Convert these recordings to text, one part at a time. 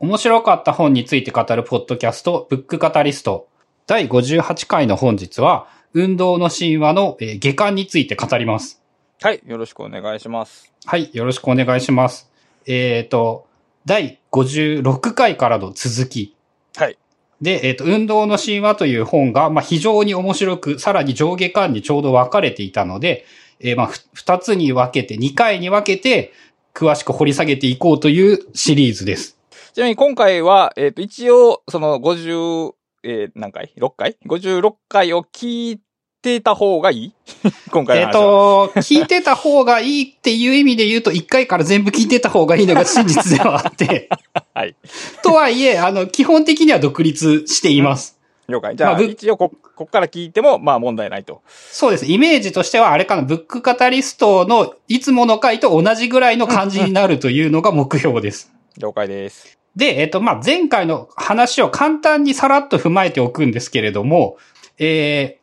面白かった本について語るポッドキャスト、ブックカタリスト。第58回の本日は、運動の神話の、えー下巻について語ります。はい。よろしくお願いします。はい、よろしくお願いします。えっ、と、第56回からの続き。はい。で、えっ、と、運動の神話という本が、まあ、非常に面白く、さらに上下巻にちょうど分かれていたので、えーまあ、ふ二つに分けて、二回に分けて、詳しく掘り下げていこうというシリーズです。ちなみに今回は、えっ、と、一応、その50、えー何回 ?6 回 ?56 回を聞いてた方がいい？今回えっ、の話は。と、聞いてた方がいいっていう意味で言うと、一回から全部聞いてた方がいいのが真実ではあって、はい。とはいえ、あの、基本的には独立しています。了解。じゃあ、まあぶ一応こ、こっから聞いても、まあ問題ないと。そうです。イメージとしては、あれかな、ブックカタリストのいつもの回と同じぐらいの感じになるというのが目標です。了解です。で、えっと、まあ、前回の話を簡単にさらっと踏まえておくんですけれども、え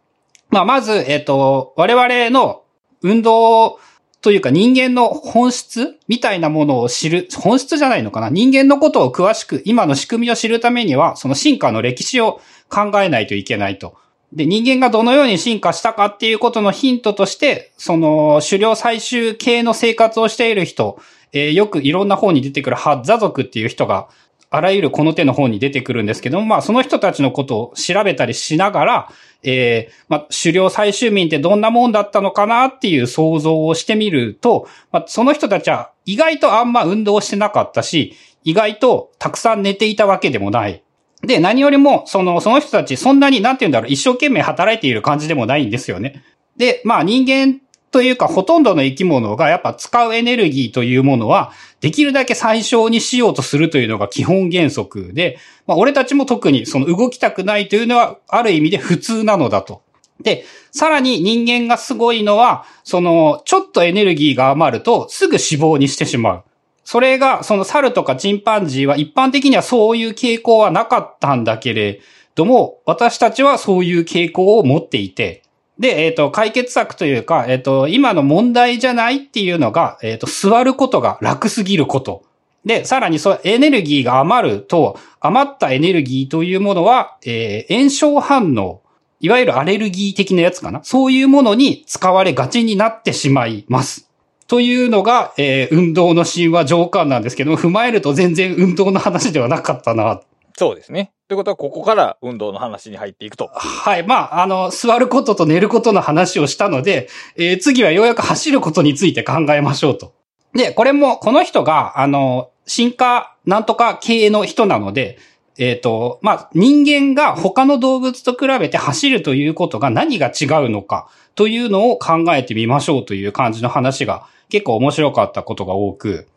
ー、まあ、まず、えっと、我々の運動というか人間の本質みたいなものを知る、本質じゃないのかな？人間のことを詳しく、今の仕組みを知るためには、その進化の歴史を考えないといけないと。で、人間がどのように進化したかっていうことのヒントとして、その、狩猟採集系の生活をしている人、えーよくいろんな本に出てくるハッザ族っていう人が、あらゆるこの手の本に出てくるんですけども、まあその人たちのことを調べたりしながら、えーまあ狩猟採集民ってどんなもんだったのかなっていう想像をしてみると、まあその人たちは意外とあんま運動してなかったし、意外とたくさん寝ていたわけでもない。で、何よりも、その、その人たち、そんなに、なんて言うんだろう、一生懸命働いている感じでもないんですよね。で、まあ人間というか、ほとんどの生き物がやっぱ使うエネルギーというものは、できるだけ最小にしようとするというのが基本原則で、まあ俺たちも特にその動きたくないというのは、ある意味で普通なのだと。で、さらに人間がすごいのは、その、ちょっとエネルギーが余ると、すぐ死亡にしてしまう。それが、その猿とかチンパンジーは一般的にはそういう傾向はなかったんだけれども、私たちはそういう傾向を持っていて、で、えっ、と、解決策というか、えっ、と、今の問題じゃないっていうのが、えっ、と、座ることが楽すぎること。で、さらにそう、エネルギーが余ると、余ったエネルギーというものは、えー炎症反応、いわゆるアレルギー的なやつかな？そういうものに使われがちになってしまいます。というのが、えー運動の神話上巻なんですけども、踏まえると全然運動の話ではなかったな。そうですね。ということは、ここから運動の話に入っていくと。はい。まあ、あの、座ることと寝ることの話をしたので、えー次はようやく走ることについて考えましょうと。で、これも、この人が、あの、進化なんとか系の人なので、えっ、と、まあ、人間が他の動物と比べて走るということが何が違うのかというのを考えてみましょうという感じの話が結構面白かったことが多く、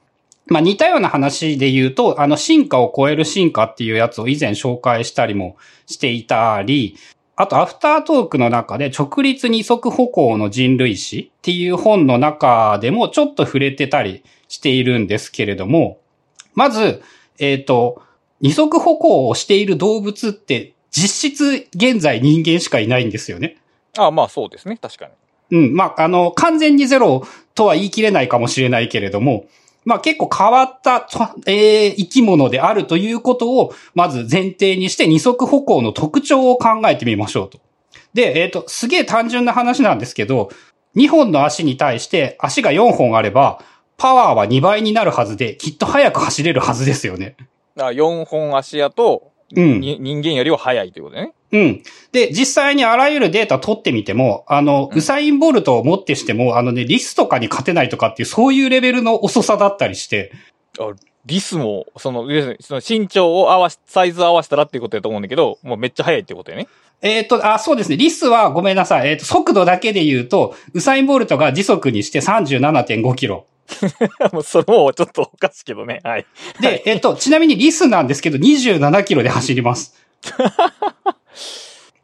まあ似たような話で言うと、あの進化を超える進化っていうやつを以前紹介したりもしていたり、あとアフタートークの中で直立二足歩行の人類史っていう本の中でもちょっと触れてたりしているんですけれども、まず、えっ、と、二足歩行をしている動物って実質現在人間しかいないんですよね。ああ、まあそうですね。確かに。うん。まあ、あの、完全にゼロとは言い切れないかもしれないけれども、まあ結構変わった、とえー生き物であるということを、まず前提にして二足歩行の特徴を考えてみましょうと。で、えっ、と、すげえ単純な話なんですけど、2本の足に対して足が4本あれば、パワーは2倍になるはずで、きっと速く走れるはずですよね。あ4本足やと、うんに人間よりは速いということでね。うん。で、実際にあらゆるデータ取ってみても、あの、うんウサインボルトをもってしても、あのね、リスとかに勝てないとかっていう、そういうレベルの遅さだったりして、リスも、その、その身長を合わし、サイズを合わせたらっていうことやと思うんだけど、もうめっちゃ速いってことやね。えっ、と、あ、そうですね。リスはごめんなさい。えっ、と、速度だけで言うと、ウサインボルトが時速にして37.5キロ。もうそれもちょっとおかしいけどね。はい。で、えっ、と、ちなみにリスなんですけど、27キロで走ります。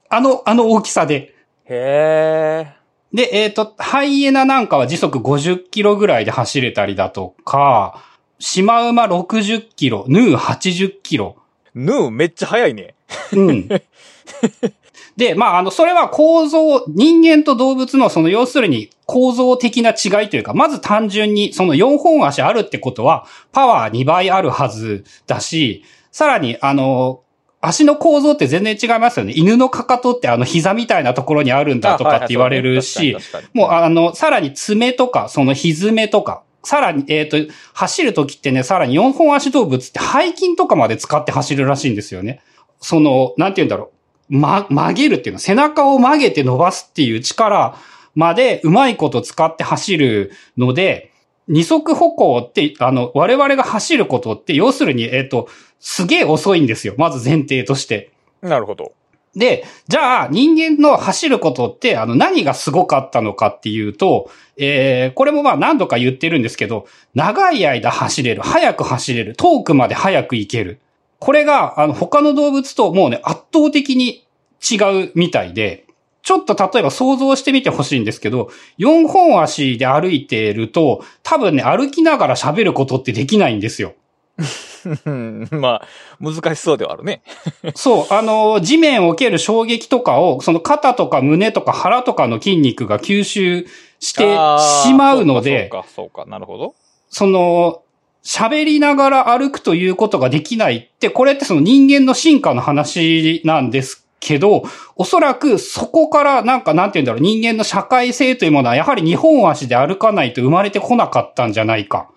あの、あの大きさで。へえ。で、えっ、と、ハイエナなんかは時速50キロぐらいで走れたりだとか、シマウマ60キロ、ヌー80キロ。ヌーめっちゃ速いね。うん。で、まあ、あの、それは構造、人間と動物のその要するに構造的な違いというか、まず単純にその4本足あるってことは、パワー2倍あるはずだし、さらに、あの、足の構造って全然違いますよね。犬のかかとってあの膝みたいなところにあるんだとかって言われるし、もうあの、さらに爪とか、そのひめとか、さらに、えっ、ー、と、走るときってね、さらに4本足動物って背筋とかまで使って走るらしいんですよね。その、なんて言うんだろう。ま、曲げるっていうの、背中を曲げて伸ばすっていう力までうまいこと使って走るので、二足歩行って、あの、我々が走ることって、要するに、えっ、ー、と、すげえ遅いんですよ。まず前提として。なるほど。で、じゃあ人間の走ることってあの何がすごかったのかっていうと、えー、これもまあ何度か言ってるんですけど、長い間走れる、速く走れる、遠くまで速く行ける。これがあの他の動物ともうね圧倒的に違うみたいで、ちょっと例えば想像してみてほしいんですけど、4本足で歩いていると、多分ね、歩きながら喋ることってできないんですよ。まあ、難しそうではあるね。そう、あの、地面を受ける衝撃とかを、その肩とか胸とか腹とかの筋肉が吸収してしまうので、そうか、そうか、なるほど。その、喋りながら歩くということができないって、これってその人間の進化の話なんですけど、おそらくそこからなんかなんて言うんだろう、人間の社会性というものはやはり二本足で歩かないと生まれてこなかったんじゃないか。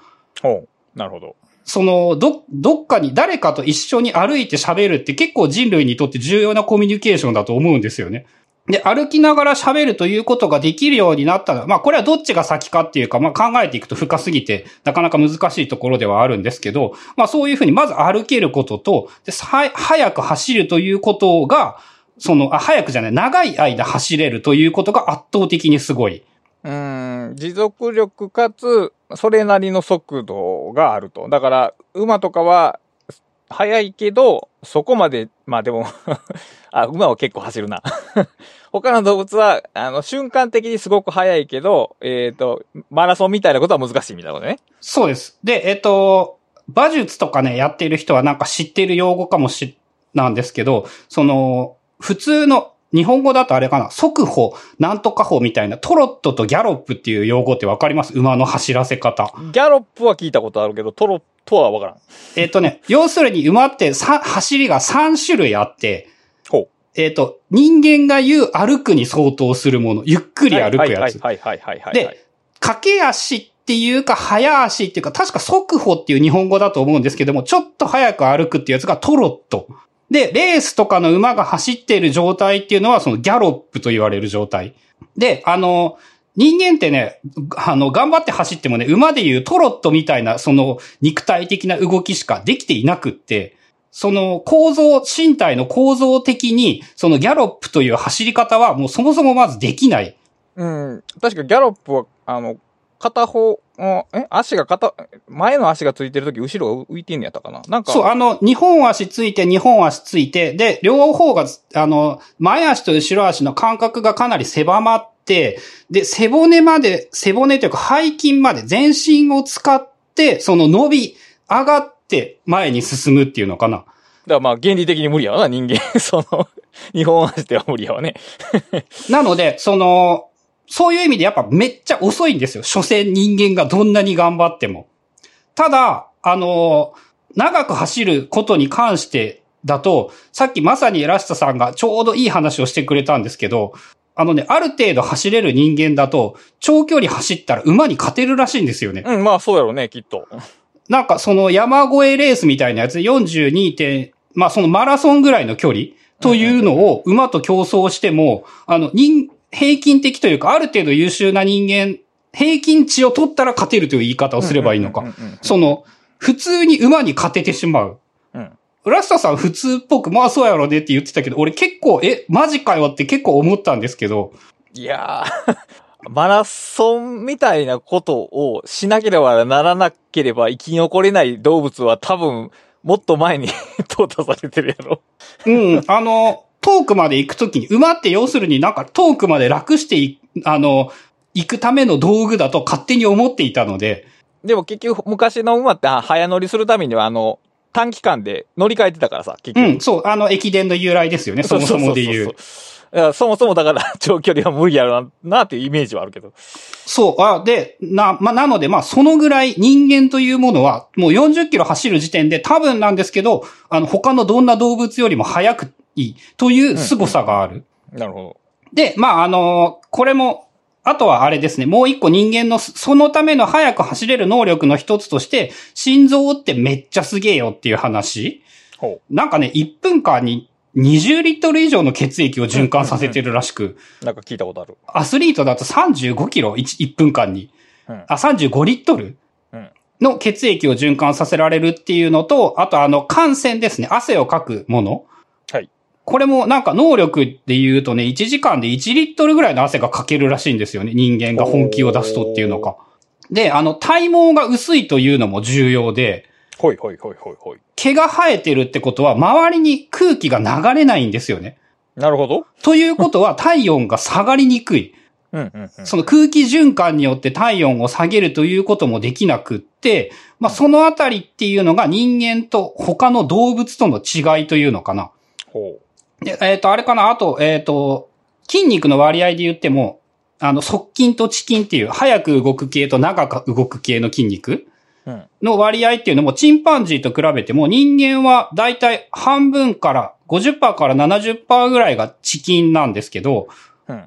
ほう、なるほど。その、ど、どっかに誰かと一緒に歩いて喋るって結構人類にとって重要なコミュニケーションだと思うんですよね。で、歩きながら喋るということができるようになったら、まあこれはどっちが先かっていうか、まあ考えていくと深すぎて、なかなか難しいところではあるんですけど、まあそういうふうにまず歩けることと、で早く走るということが、その、あ、早くじゃない、長い間走れるということが圧倒的にすごい。うん、持続力かつ、それなりの速度があると。だから、馬とかは、速いけど、そこまで、まあでも あ、馬は結構走るな 他の動物は、あの、瞬間的にすごく速いけど、えっ、ー、と、マラソンみたいなことは難しいみたいなことね。そうです。で、えっ、ー、と、馬術とかね、やっている人はなんか知っている用語かもし、なんですけど、その、普通の日本語だとあれかな、速歩、なんとか歩みたいな、トロットとギャロップっていう用語ってわかります？馬の走らせ方。ギャロップは聞いたことあるけど、トロットはわからん。えっとね、要するに馬って走りが3種類あって。えっ、と、人間が言う歩くに相当するもの、ゆっくり歩くやつ。はいはいはいはい、で、駆け足っていうか、早足っていうか、確か速歩っていう日本語だと思うんですけども、ちょっと早く歩くっていうやつがトロット。で、レースとかの馬が走っている状態っていうのは、そのギャロップと言われる状態。で、あの、人間ってね、あの、頑張って走ってもね、馬でいうトロットみたいな、その肉体的な動きしかできていなくって、その構造、身体の構造的に、そのギャロップという走り方はもうそもそもまずできない。うん。確かギャロップは、あの、片方、え？足が片、前の足がついてるとき、後ろが浮いてんのやったかな？なんか。そう、あの、二本足ついて、二本足ついて、で、両方が、あの、前足と後ろ足の間隔がかなり狭まって、で、背骨まで、背骨というか背筋まで全身を使って、その伸び、上がって前に進むっていうのかな。だからまあ原理的に無理やわな、人間。その、二本足では無理やわね。なので、その、そういう意味でやっぱめっちゃ遅いんですよ。所詮人間がどんなに頑張っても。ただ、あの、長く走ることに関してだと、さっきまさにラストさんがちょうどいい話をしてくれたんですけど、あのね、ある程度走れる人間だと、長距離走ったら馬に勝てるらしいんですよね。うん、まあそうやろうね、きっと。なんかその山越えレースみたいなやつ、42点、まあそのマラソンぐらいの距離というのを馬と競争しても、あの、人、平均的というか、ある程度優秀な人間、平均値を取ったら勝てるという言い方をすればいいのか。その、普通に馬に勝ててしまう。うん。ラスタさん普通っぽく、まあそうやろねって言ってたけど、俺結構、え、マジかよって結構思ったんですけど。いやー マラソンみたいなことをしなければならなければ生き残れない動物は多分、もっと前に 淘汰されてるやろ。うん、あの、遠くまで行くときに、馬って要するになんか遠くまで楽してい、あの、行くための道具だと勝手に思っていたので。でも結局昔の馬って早乗りするためにはあの、短期間で乗り換えてたからさ、結局。うん、そう、あの、駅伝の由来ですよね、そもそもで言う。そもそもだから 長距離は無理やろな、なっていうイメージはあるけど。そう、あ、で、な、まあ、なので、まあ、そのぐらい人間というものは、もう40キロ走る時点で多分なんですけど、あの、他のどんな動物よりも速くいいという凄さがある。なるほど。で、まあ、あのこれも、あとはあれですね、もう一個人間の、そのための速く走れる能力の一つとして、心臓ってめっちゃすげえよっていう話。ほなんかね、1分間に20リットル以上の血液を循環させてるらしく、う。なんか聞いたことある。アスリートだと35キロ 1, 1分間に。うん。あ、35リットル？うんの血液を循環させられるっていうのと、あとあの、汗腺ですね。汗をかくもの。はい。これもなんか能力で言うとね、1時間で1リットルぐらいの汗がかけるらしいんですよね。人間が本気を出すとっていうのか。で、あの、体毛が薄いというのも重要で、ほいほいほいほいほい。毛が生えてるってことは、周りに空気が流れないんですよね。なるほど。ということは、体温が下がりにくい。うんうんうん。その空気循環によって体温を下げるということもできなくって、まあ、そのあたりっていうのが人間と他の動物との違いというのかな。ほで、えっ、と、あれかな？あと、えっ、と、筋肉の割合で言っても、あの、側筋と遅筋っていう、早く動く系と長く動く系の筋肉。の割合っていうのも、チンパンジーと比べても、人間はだいたい半分から50%から70%ぐらいが遅筋なんですけど、うん。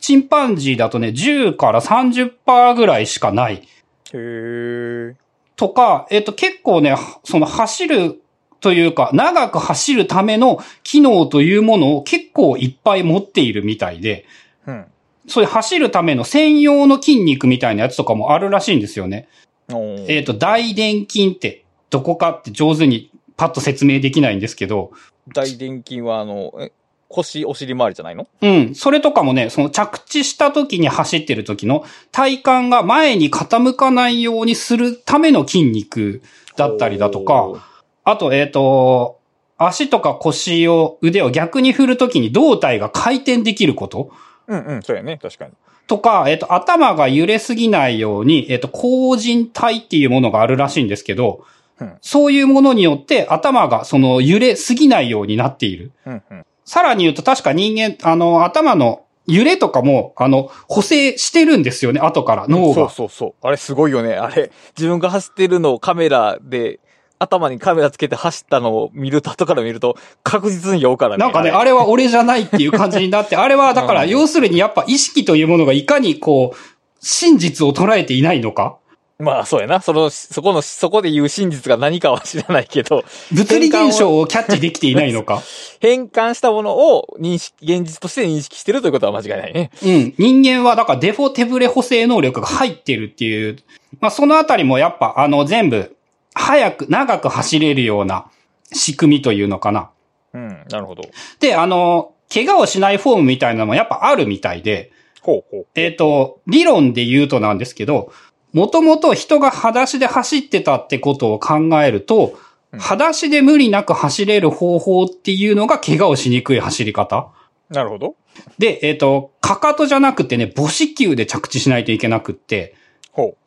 チンパンジーだとね、10から30%ぐらいしかない。へー。とか、えっ、と、結構ね、その走るというか、長く走るための機能というものを結構いっぱい持っているみたいで、うん。そういう走るための専用の筋肉みたいなやつとかもあるらしいんですよね。えっ、と、大臀筋ってどこかって上手にパッと説明できないんですけど、大臀筋はあの、え腰、お尻周りじゃないの？うん。それとかもね、その着地した時に走ってる時の体幹が前に傾かないようにするための筋肉だったりだとか、あと、えっ、と、足とか腰を、腕を逆に振るときに胴体が回転できること？うんうん、そうやね、確かに。とか、えっ、と、頭が揺れすぎないように、えっ、と、後人体っていうものがあるらしいんですけど、うんそういうものによって頭がその揺れすぎないようになっている。うんうん。さらに言うと確か人間、あの、頭の揺れとかも、あの、補正してるんですよね、後から、脳そうが。そうそう。あれすごいよね。あれ、自分が走ってるのをカメラで、頭にカメラつけて走ったのを見ると、後から見ると、確実に酔うからね。なんかね、あれれは俺じゃないっていう感じになって、あれはだから、うん要するにやっぱ意識というものがいかにこう、真実を捉えていないのか？まあ、そうやな。その、そこの、そこで言う真実が何かは知らないけど、物理現象をキャッチできていないのか？変換したものを認識、現実として認識してるということは間違いないね。うん。人間はだからデフォ手ブレ補正能力が入ってるっていう。まあそのあたりもやっぱあの全部、早く、長く走れるような仕組みというのかな。うん、なるほど。で、あの、怪我をしないフォームみたいなのもやっぱあるみたいで、ほうほう。えっ、と、理論で言うとなんですけど、もともと人が裸足で走ってたってことを考えると、うん裸足で無理なく走れる方法っていうのが怪我をしにくい走り方。なるほど。で、えっ、と、かかとじゃなくてね、母子球で着地しないといけなくって、ほ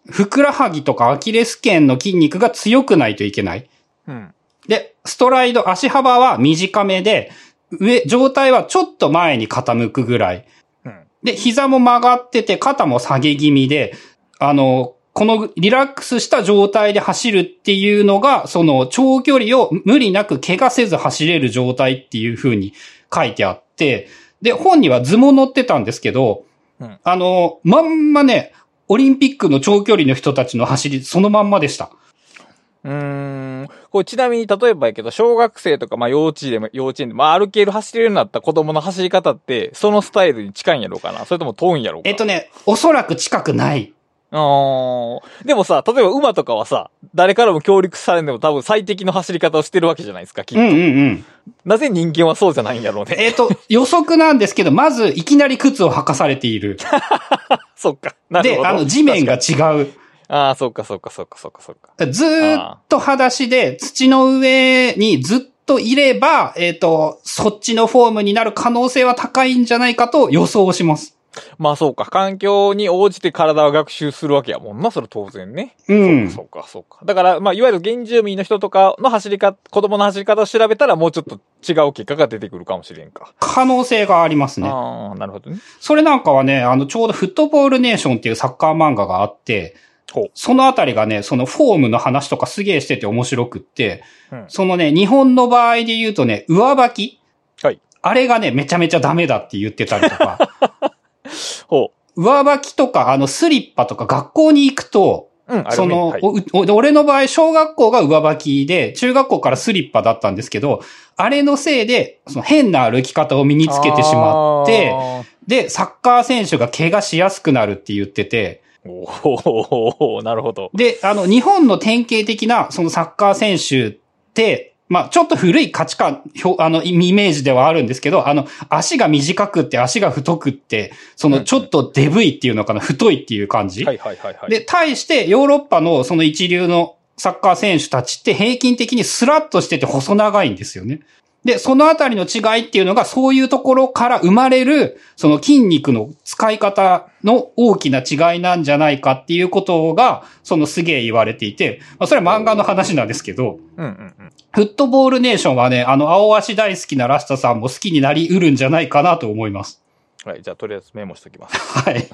ふくらはぎとかアキレス腱の筋肉が強くないといけない。う。うん。で、ストライド、足幅は短めで、上、状態はちょっと前に傾くぐらい。うん。で、膝も曲がってて、肩も下げ気味で、あの、このリラックスした状態で走るっていうのが、その長距離を無理なく怪我せず走れる状態っていう風に書いてあって、で、本には図も載ってたんですけど、うんあの、まんまね、オリンピックの長距離の人たちの走り、そのまんまでした。うーん。これちなみに例えばやけど、小学生とか、まあ幼稚園でも、幼稚園でも、まあ歩ける走れるようになった子供の走り方って、そのスタイルに近いんやろうかなそれとも遠いんやろうかえっとね、おそらく近くない。あーでもさ、例えば馬とかはさ、誰からも協力されんでも多分最適の走り方をしてるわけじゃないですか、きっと。うんうんうん。なぜ人間はそうじゃないんやろうね。えっと、予測なんですけど、まず、いきなり靴を履かされている。そっか。なるほで、ど。あの、地面が。違う。ああ、そっかそっかそっかそっかそっか。ずーっと裸足で土の上にずっといれば、えっ、と、そっちのフォームになる可能性は高いんじゃないかと予想します。まあそうか。環境に応じて体は学習するわけやもんな。それ当然ね。うん。そうか、そうか。だから、まあ、いわゆる原住民の人とかの走り方、子供の走り方を調べたらもうちょっと違う結果が出てくるかもしれんか。可能性がありますね。ああ、なるほどね。それなんかはね、あの、ちょうどフットボールネーションっていうサッカー漫画があって。そのあたりがね、そのフォームの話とかすげえしてて面白くって、うんそのね、日本の場合で言うとね、上履きはい。あれがね、めちゃめちゃダメだって言ってたりとか、ほ上履きとか、あの、スリッパとか学校に行くと、う。うん、その、はい俺の場合、小学校が上履きで、中学校からスリッパだったんですけど、あれのせいで、その変な歩き方を身につけてしまって、あで、サッカー選手が怪我しやすくなるって言ってて、ーおおなるほど。で、あの、日本の典型的な、そのサッカー選手って、まあ、ちょっと古い価値観、あの、イメージではあるんですけど、あの、足が短くって足が太くって、その、ちょっとデブいっていうのかな、太いっていう感じ。はいはいはいはい。で、対して、ヨーロッパのその一流のサッカー選手たちって平均的にスラッとしてて細長いんですよね。で、そのあたりの違いっていうのが、そういうところから生まれる、その筋肉の使い方の大きな違いなんじゃないかっていうことが、そのすげえ言われていて、まあ、それは漫画の話なんですけど、うんうんうん。フットボールネーションはね、あの、青足大好きなラスタさんも好きになりうるんじゃないかなと思います。はい、じゃあとりあえずメモしときます。はい。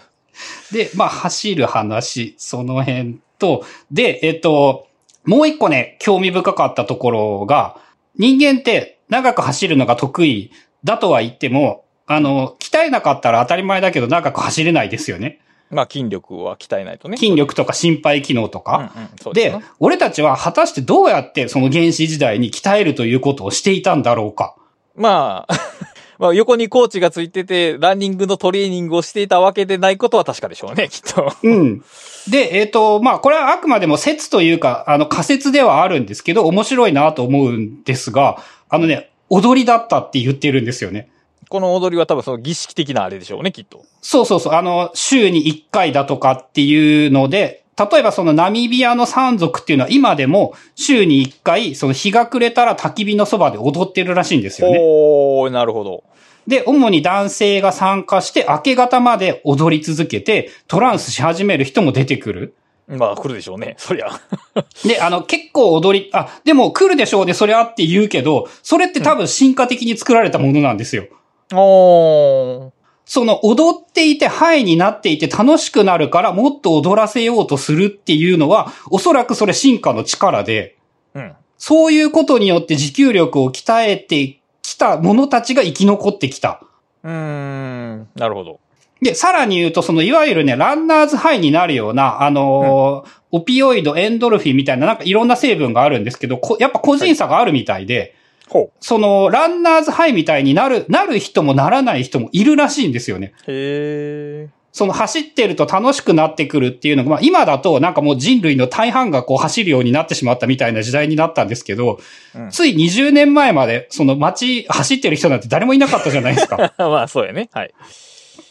で、まあ、走る話、その辺と、で、えっと、もう一個ね、興味深かったところが、人間って長く走るのが得意だとは言っても、あの、鍛えなかったら当たり前だけど長く走れないですよね。まあ筋力は鍛えないとね。筋力とか心肺機能とか。うんうん、ですでね。、俺たちは果たしてどうやってその原始時代に鍛えるということをしていたんだろうか。まあ、まあ横にコーチがついてて、ランニングのトレーニングをしていたわけでないことは確かでしょうね、きっと。うん。で、えっ、と、まあ、これはあくまでも説というか、あの、仮説ではあるんですけど、面白いなと思うんですが、あのね、踊りだったって言ってるんですよね。この踊りは多分その儀式的なあれでしょうね、きっと。そうそうそう、あの、週に1回だとかっていうので、例えばそのナミビアの山族っていうのは今でも週に1回、その日が暮れたら焚き火のそばで踊ってるらしいんですよね。おー、なるほど。で、主に男性が参加して明け方まで踊り続けてトランスし始める人も出てくる。まあ来るでしょうね、そりゃ。で、あの、結構踊り、あ、でも来るでしょうで、それあって言うけど、それって多分進化的に作られたものなんですよ。おー。その踊っていてハイになっていて楽しくなるからもっと踊らせようとするっていうのは、おそらくそれ進化の力で、うん。そういうことによって持久力を鍛えてきた者たちが生き残ってきた。うーん、なるほど。で、さらに言うと、その、いわゆるね、ランナーズハイになるような、あのーオピオイド、エンドルフィンみたいな、なんかいろんな成分があるんですけど、こやっぱ個人差があるみたいで、ほその、ランナーズハイみたいになる、なる人もならない人もいるらしいんですよね。う。へー。その走ってると楽しくなってくるっていうのが、まあ今だとなんかもう人類の大半がこう走るようになってしまったみたいな時代になったんですけど、うんつい20年前までその街走ってる人なんて誰もいなかったじゃないですか。まあそうやね。はい。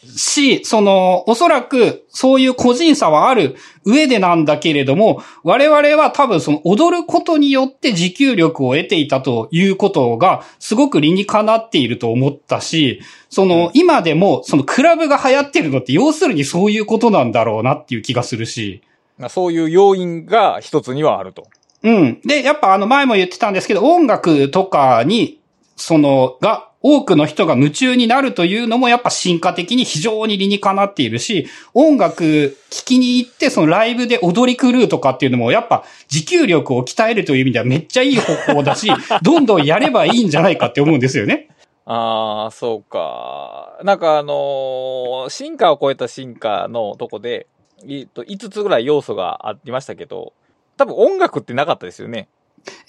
し、その、おそらく、そういう個人差はある上でなんだけれども、我々は多分その踊ることによって持久力を得ていたということが、すごく理にかなっていると思ったし、その、今でも、そのクラブが流行ってるのって、要するにそういうことなんだろうなっていう気がするし、まあそういう要因が一つにはあると。うん。で、やっぱあの前も言ってたんですけど、音楽とかに、その、が、多くの人が夢中になるというのもやっぱ進化的に非常に理にかなっているし、音楽聴きに行ってそのライブで踊り狂うとかっていうのもやっぱ持久力を鍛えるという意味ではめっちゃいい方法だし、どんどんやればいいんじゃないかって思うんですよね。ああ、そうか。なんかあのー進化を超えた進化のとこで、えっと、5つぐらい要素がありましたけど、多分音楽ってなかったですよね。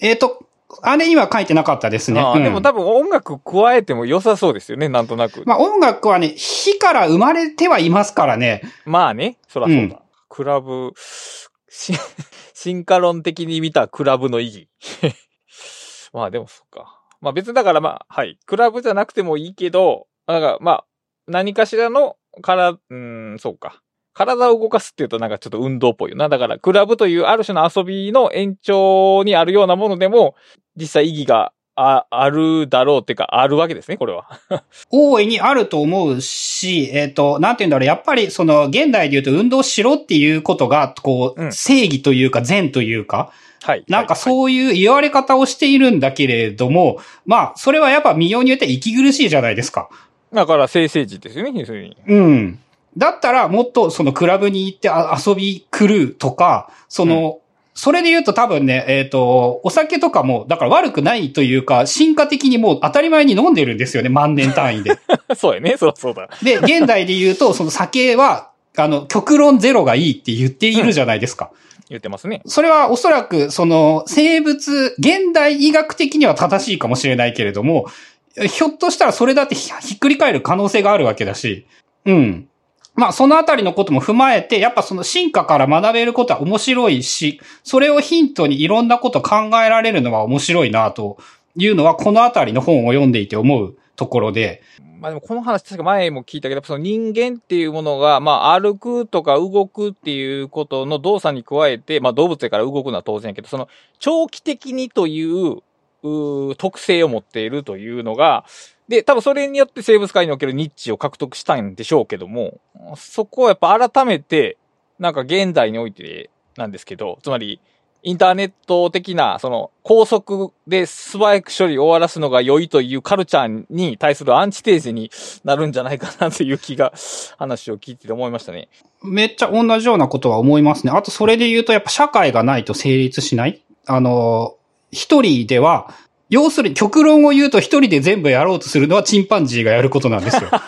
えっ、と、あれには書いてなかったですね。うんでも多分音楽加えても良さそうですよね、なんとなく。まあ音楽はね、火から生まれてはいますからね。まあね、そらそうだ。うんクラブ、し 進化論的に見たクラブの意義。まあでもそっか。まあ別にだからまあ、はい。クラブじゃなくてもいいけど、なんかまあ、何かしらのから、うーん、そうか。体を動かすっていうとなんかちょっと運動っぽいよな。だから、クラブというある種の遊びの延長にあるようなものでも、実際意義があ、あるだろうっていうか、あるわけですね、これは。大いにあると思うし、えっ、と、なんて言うんだろう、やっぱりその、現代で言うと運動しろっていうことが、こう、うん正義というか善というか、はい。なんかう。そういう言われ方をしているんだけれども、まあ、それはやっぱ見ようによって息苦しいじゃないですか。だから、生成時ですよね、要するに。うん。だったら、もっとそのクラブに行ってあ遊び来るとか、その、それで言うと多分ね、えっ、と、お酒とかも、だから悪くないというか、進化的にもう当たり前に飲んでるんですよね、万年単位で。そうやね、そうそうだ。で、現代で言うと、その酒は、あの、極論ゼロがいいって言っているじゃないですか。言ってますね。それはおそらく、その、生物、現代医学的には正しいかもしれないけれども、ひょっとしたらそれだってひひっくり返る可能性があるわけだし、うん。まあ、そのあたりのことも踏まえて、やっぱその進化から学べることは面白いし、それをヒントにいろんなこと考えられるのは面白いな、というのは、このあたりの本を読んでいて思うところで、まあでもこの話確か前も聞いたけど、その人間っていうものが、まあ歩くとか動くっていうことの動作に加えて、まあ動物やから動くのは当然やけど、その長期的にという、う特性を持っているというのが、で、多分それによって生物界におけるニッチを獲得したんでしょうけども、そこをやっぱ改めて、なんか現代においてなんですけど、つまり、インターネット的な、その、高速で素早く処理を終わらすのが良いというカルチャーに対するアンチテーゼになるんじゃないかなという気が、話を聞いてて思いましたね。めっちゃ同じようなことは思いますね。あとそれで言うとやっぱ社会がないと成立しないあの、一人では、要するに極論を言うと一人で全部やろうとするのはチンパンジーがやることなんですよ。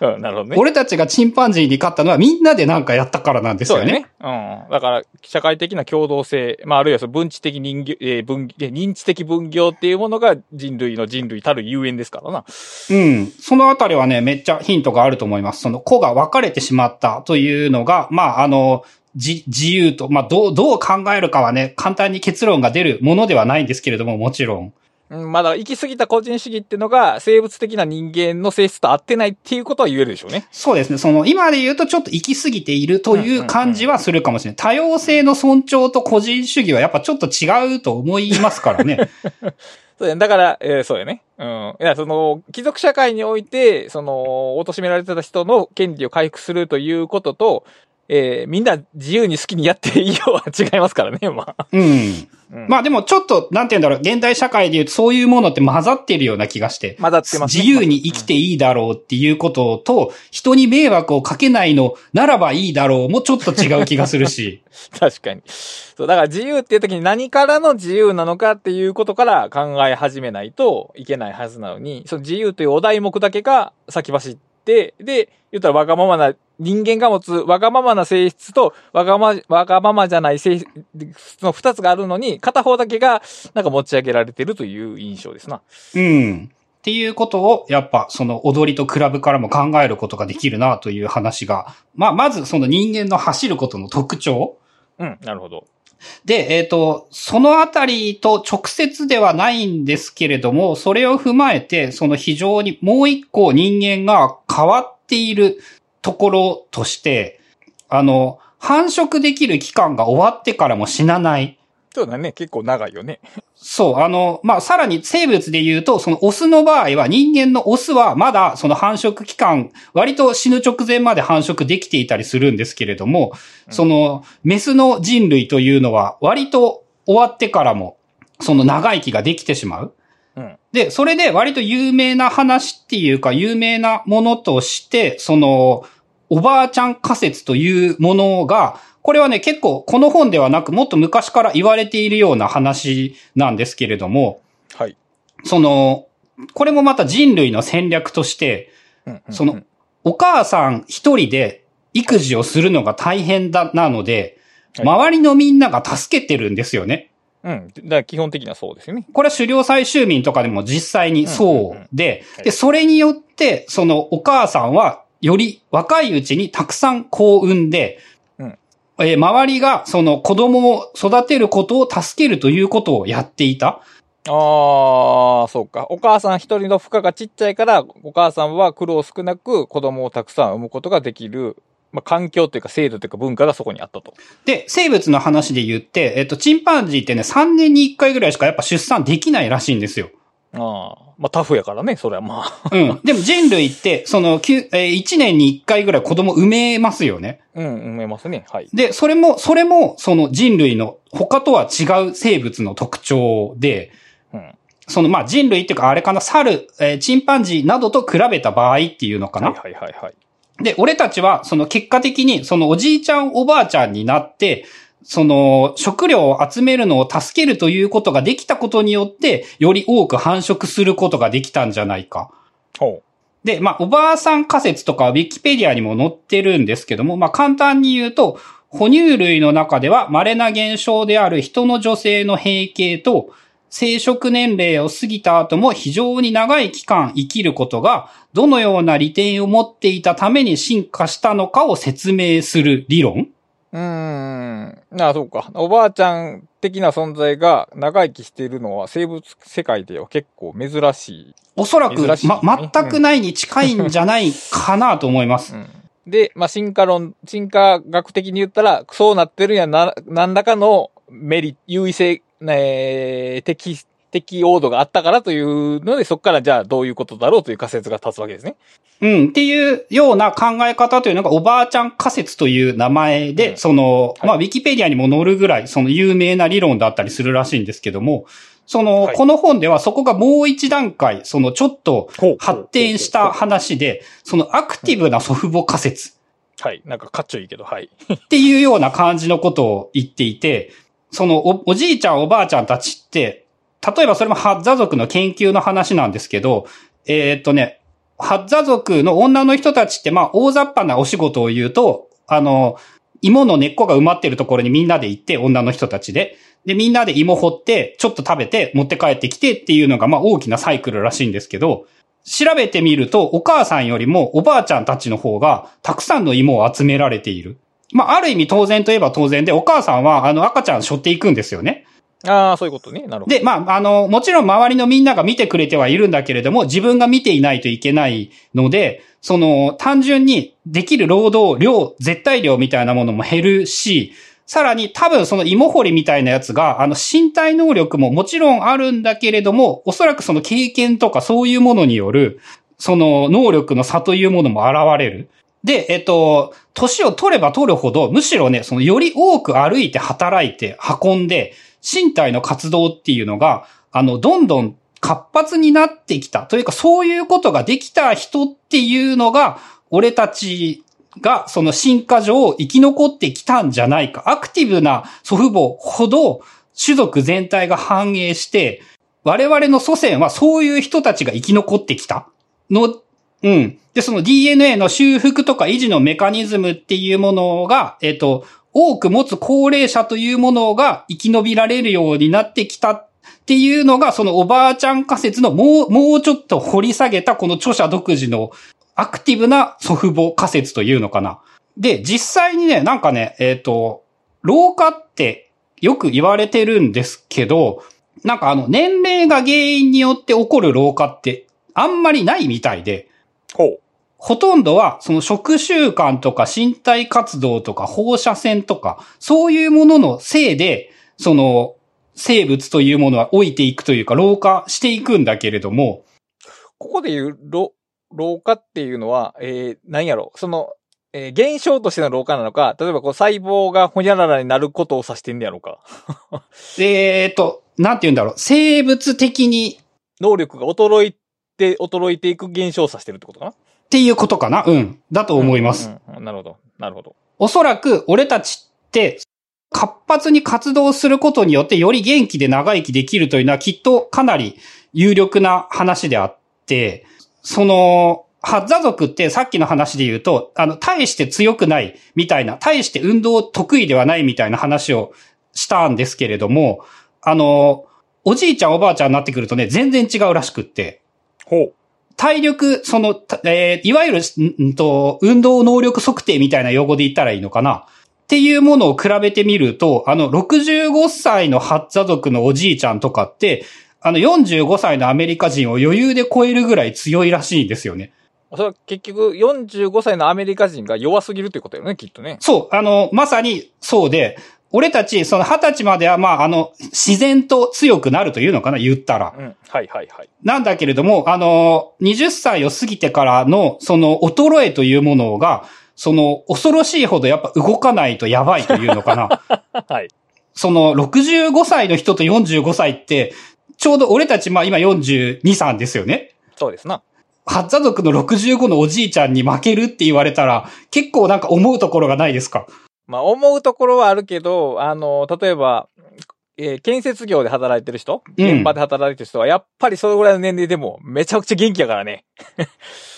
うん、なるほどね。俺たちがチンパンジーに勝ったのはみんなでなんかやったからなんですよね。そうだね。うん。だから、社会的な共同性、まあ、あるいはその分知的人形、えー分、えー認知的分業っていうものが人類の人類たるゆえんですからな。うん。そのあたりはね、めっちゃヒントがあると思います。その子が分かれてしまったというのが、まあ、あの、じ、自由と、まあ、どう、どう考えるかはね、簡単に結論が出るものではないんですけれども、もちろん。うん、まだ行き過ぎた個人主義っていうのが生物的な人間の性質と合ってないっていうことは言えるでしょうね。そうですね。その、今で言うとちょっと行き過ぎているという感じはするかもしれない。多様性の尊重と個人主義はやっぱちょっと違うと思いますからね。そうや、だから、えーそうやね。うん。いや、その、貴族社会において、その、貶められてた人の権利を回復するということと、えーみんな自由に好きにやっていいようは違いますからね、まあ。うん。うんまあでもちょっと、なんて言うんだろう、現代社会で言うとそういうものって混ざってるような気がして。混ざってますね自由に生きていいだろうっていうことと、人に迷惑をかけないのならばいいだろうもちょっと違う気がするし。確かに。そう、だから自由っていう時に何からの自由なのかっていうことから考え始めないといけないはずなのに、その自由というお題目だけが先走って、で、言ったらわがままな、人間が持つわがままな性質と、わがま、わがままじゃない性質の二つがあるのに、片方だけがなんか持ち上げられてるという印象ですな。うん。っていうことを、やっぱ、その踊りとクラブからも考えることができるなという話が、まあ、まずその人間の走ることの特徴。うん、なるほど。で、えっ、と、そのあたりと直接ではないんですけれども、それを踏まえて、その非常にもう一個人間が変わっているところとして、あの、繁殖できる期間が終わってからも死なない。そうだね、結構長いよね。そう、あの、まあ、さらに生物で言うと、そのオスの場合は、人間のオスはまだその繁殖期間、割と死ぬ直前まで繁殖できていたりするんですけれども、その、メスの人類というのは、割と終わってからも、その長生きができてしまう。うん。で、それで割と有名な話っていうか、有名なものとして、その、おばあちゃん仮説というものが、これはね、結構この本ではなく、もっと昔から言われているような話なんですけれども、はい。その、これもまた人類の戦略として、うんうんうんその、お母さん一人で育児をするのが大変だ、なので、はい周りのみんなが助けてるんですよね。うん。だから基本的にはそうですよね。これは狩猟採集民とかでも実際にそうではい、で、それによって、そのお母さんは、より若いうちにたくさん子を産んで、うんえー周りがその子供を育てることを助けるということをやっていた。ああ、そうか。お母さん一人の負荷がちっちゃいから、お母さんは苦労少なく子供をたくさん産むことができる。まあ、環境というか制度というか文化がそこにあったと。で、生物の話で言って、えっと、チンパンジーってね、3年に1回ぐらいしかやっぱ出産できないらしいんですよ。ああ。まあ、タフやからね、それはまあ。うん。でも人類って、その、きゅえー1年に1回ぐらい子供産めますよね。うん、思いますね。はい。で、それも、それも、その人類の他とは違う生物の特徴で、うん。その、まあ、人類っていうか、あれかな、猿、えーチンパンジーなどと比べた場合っていうのかな。はいはいはいはい。で、俺たちは、その結果的に、そのおじいちゃんおばあちゃんになって、その食料を集めるのを助けるということができたことによって、より多く繁殖することができたんじゃないか。ほで、まあ、おばあさん仮説とかはウィキペディアにも載ってるんですけども、まあ、簡単に言うと、哺乳類の中では稀な現象である人の女性の閉経と、生殖年齢を過ぎた後も非常に長い期間生きることが、どのような利点を持っていたために進化したのかを説明する理論う。うーん。ああ、そうか。おばあちゃん的な存在が長生きしているのは生物世界では結構珍しい。おそらく、ねま、全くないに近いんじゃないかなと思いますう。ん。で、まあ、進化論、進化学的に言ったら、そうなってるんやな、何らかのメリ、優位性、えー、適、適応度があったからというので、そこからじゃあどういうことだろうという仮説が立つわけですね。うん、っていうような考え方というのが、おばあちゃん仮説という名前で、うんその、はいまあ、ウィキペディアにも載るぐらい、その有名な理論だったりするらしいんですけども、その、はいこの本ではそこがもう一段階、そのちょっと発展した話で、そのアクティブな祖父母仮説はい。なんかかっちょいいけど、はい。っていうような感じのことを言っていて、そのお、おじいちゃんおばあちゃんたちって、例えばそれもハッザ族の研究の話なんですけど、えーっとね、ハッザ族の女の人たちって、まあ、大雑把なお仕事を言うと、あの、芋の根っこが埋まってるところにみんなで行って、女の人たちで。で、みんなで芋掘って、ちょっと食べて、持って帰ってきてっていうのが、まあ、大きなサイクルらしいんですけど、調べてみると、お母さんよりもおばあちゃんたちの方が、たくさんの芋を集められている。まあ、ある意味当然といえば当然で、お母さんは、あの、赤ちゃん背負っていくんですよね。ああ、そういうことね。なるほど。で、まあ、あの、もちろん周りのみんなが見てくれてはいるんだけれども、自分が見ていないといけないので、その、単純にできる労働量、絶対量みたいなものも減るし、さらに多分その芋掘りみたいなやつが、あの、身体能力ももちろんあるんだけれども、おそらくその経験とかそういうものによる、その能力の差というものも現れる。で、えっと、年を取れば取るほど、むしろね、そのより多く歩いて働いて運んで、身体の活動っていうのが、あの、どんどん活発になってきた。というか、そういうことができた人っていうのが、俺たちが、その進化上生き残ってきたんじゃないか。アクティブな祖父母ほど、種族全体が反映して、我々の祖先はそういう人たちが生き残ってきた。の、うん。で、その DNA の修復とか維持のメカニズムっていうものが、えっ、と、多く持つ高齢者というものが生き延びられるようになってきたっていうのが、そのおばあちゃん仮説のもう、もうちょっと掘り下げたこの著者独自のアクティブな祖父母仮説というのかな。で、実際にね、なんかね、えっ、と、老化ってよく言われてるんですけど、なんかあの、年齢が原因によって起こる老化ってあんまりないみたいで、ほう。ほとんどは、その食習慣とか身体活動とか放射線とか、そういうもののせいで、その、生物というものは老いていくというか、老化していくんだけれども、ここで言う、老、老化っていうのは、えー、何やろ？その、えー、現象としての老化なのか、例えばこう細胞がほにゃららになることを指してんねやろうか。えーと、なんて言うんだろう、生物的に能力が衰えて、衰えていく現象を指してるってことかな？っていうことかな？うん。だと思います。うんうんうんなるほど。なるほど。おそらく、俺たちって、活発に活動することによって、より元気で長生きできるというのは、きっとかなり有力な話であって、その、ハッザ族ってさっきの話で言うと、あの、大して強くないみたいな、大して運動得意ではないみたいな話をしたんですけれども、あの、おじいちゃんおばあちゃんになってくるとね、全然違うらしくって、ほう。体力、その、たえーいわゆる、んんと、運動能力測定みたいな用語で言ったらいいのかな？っていうものを比べてみると、あの、65歳のハッザ族のおじいちゃんとかって、あの、45歳のアメリカ人を余裕で超えるぐらい強いらしいんですよね。それは結局45歳のアメリカ人が弱すぎるってことよね、きっとね。そう、あの、まさにそうで、俺たち、その二十歳までは、まあ、あの、自然と強くなるというのかな、言ったら。うん。はいはいはい。なんだけれども、あの、20歳を過ぎてからの、その、衰えというものが、その、恐ろしいほどやっぱ動かないとやばいというのかな。はい。その、65歳の人と45歳って、ちょうど俺たち、まあ今42、3ですよね。そうですな。ハッザ族の65のおじいちゃんに負けるって言われたら、結構なんか思うところがないですか？まあ、思うところはあるけど、あの、例えば、えー建設業で働いてる人うん現場で働いてる人は、やっぱりそれぐらいの年齢でも、めちゃくちゃ元気やからね。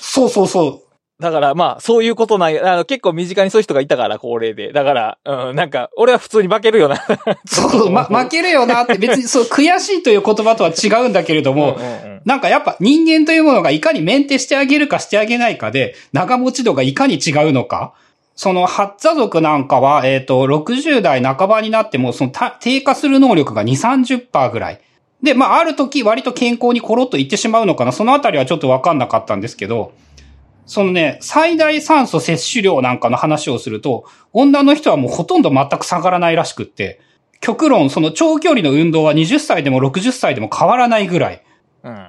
そうそうそう。だから、まあ、そういうことなんや。あの、結構身近にそういう人がいたから、高齢で。だから、うん、なんか、俺は普通に負けるよな。そう、ま、負けるよなって別に そう、悔しいという言葉とは違うんだけれども、うんうんうんなんかやっぱ人間というものがいかにメンテしてあげるかしてあげないかで、長持ち度がいかに違うのか。その、ハッザ族なんかは、えっ、と、60代半ばになっても、その、低下する能力が2、30%ぐらい。で、まあ、ある時割と健康にコロッといってしまうのかな。そのあたりはちょっとわかんなかったんですけど、そのね、最大酸素摂取量なんかの話をすると、女の人はもうほとんど全く下がらないらしくって、極論、その長距離の運動は20歳でも60歳でも変わらないぐらい。うん。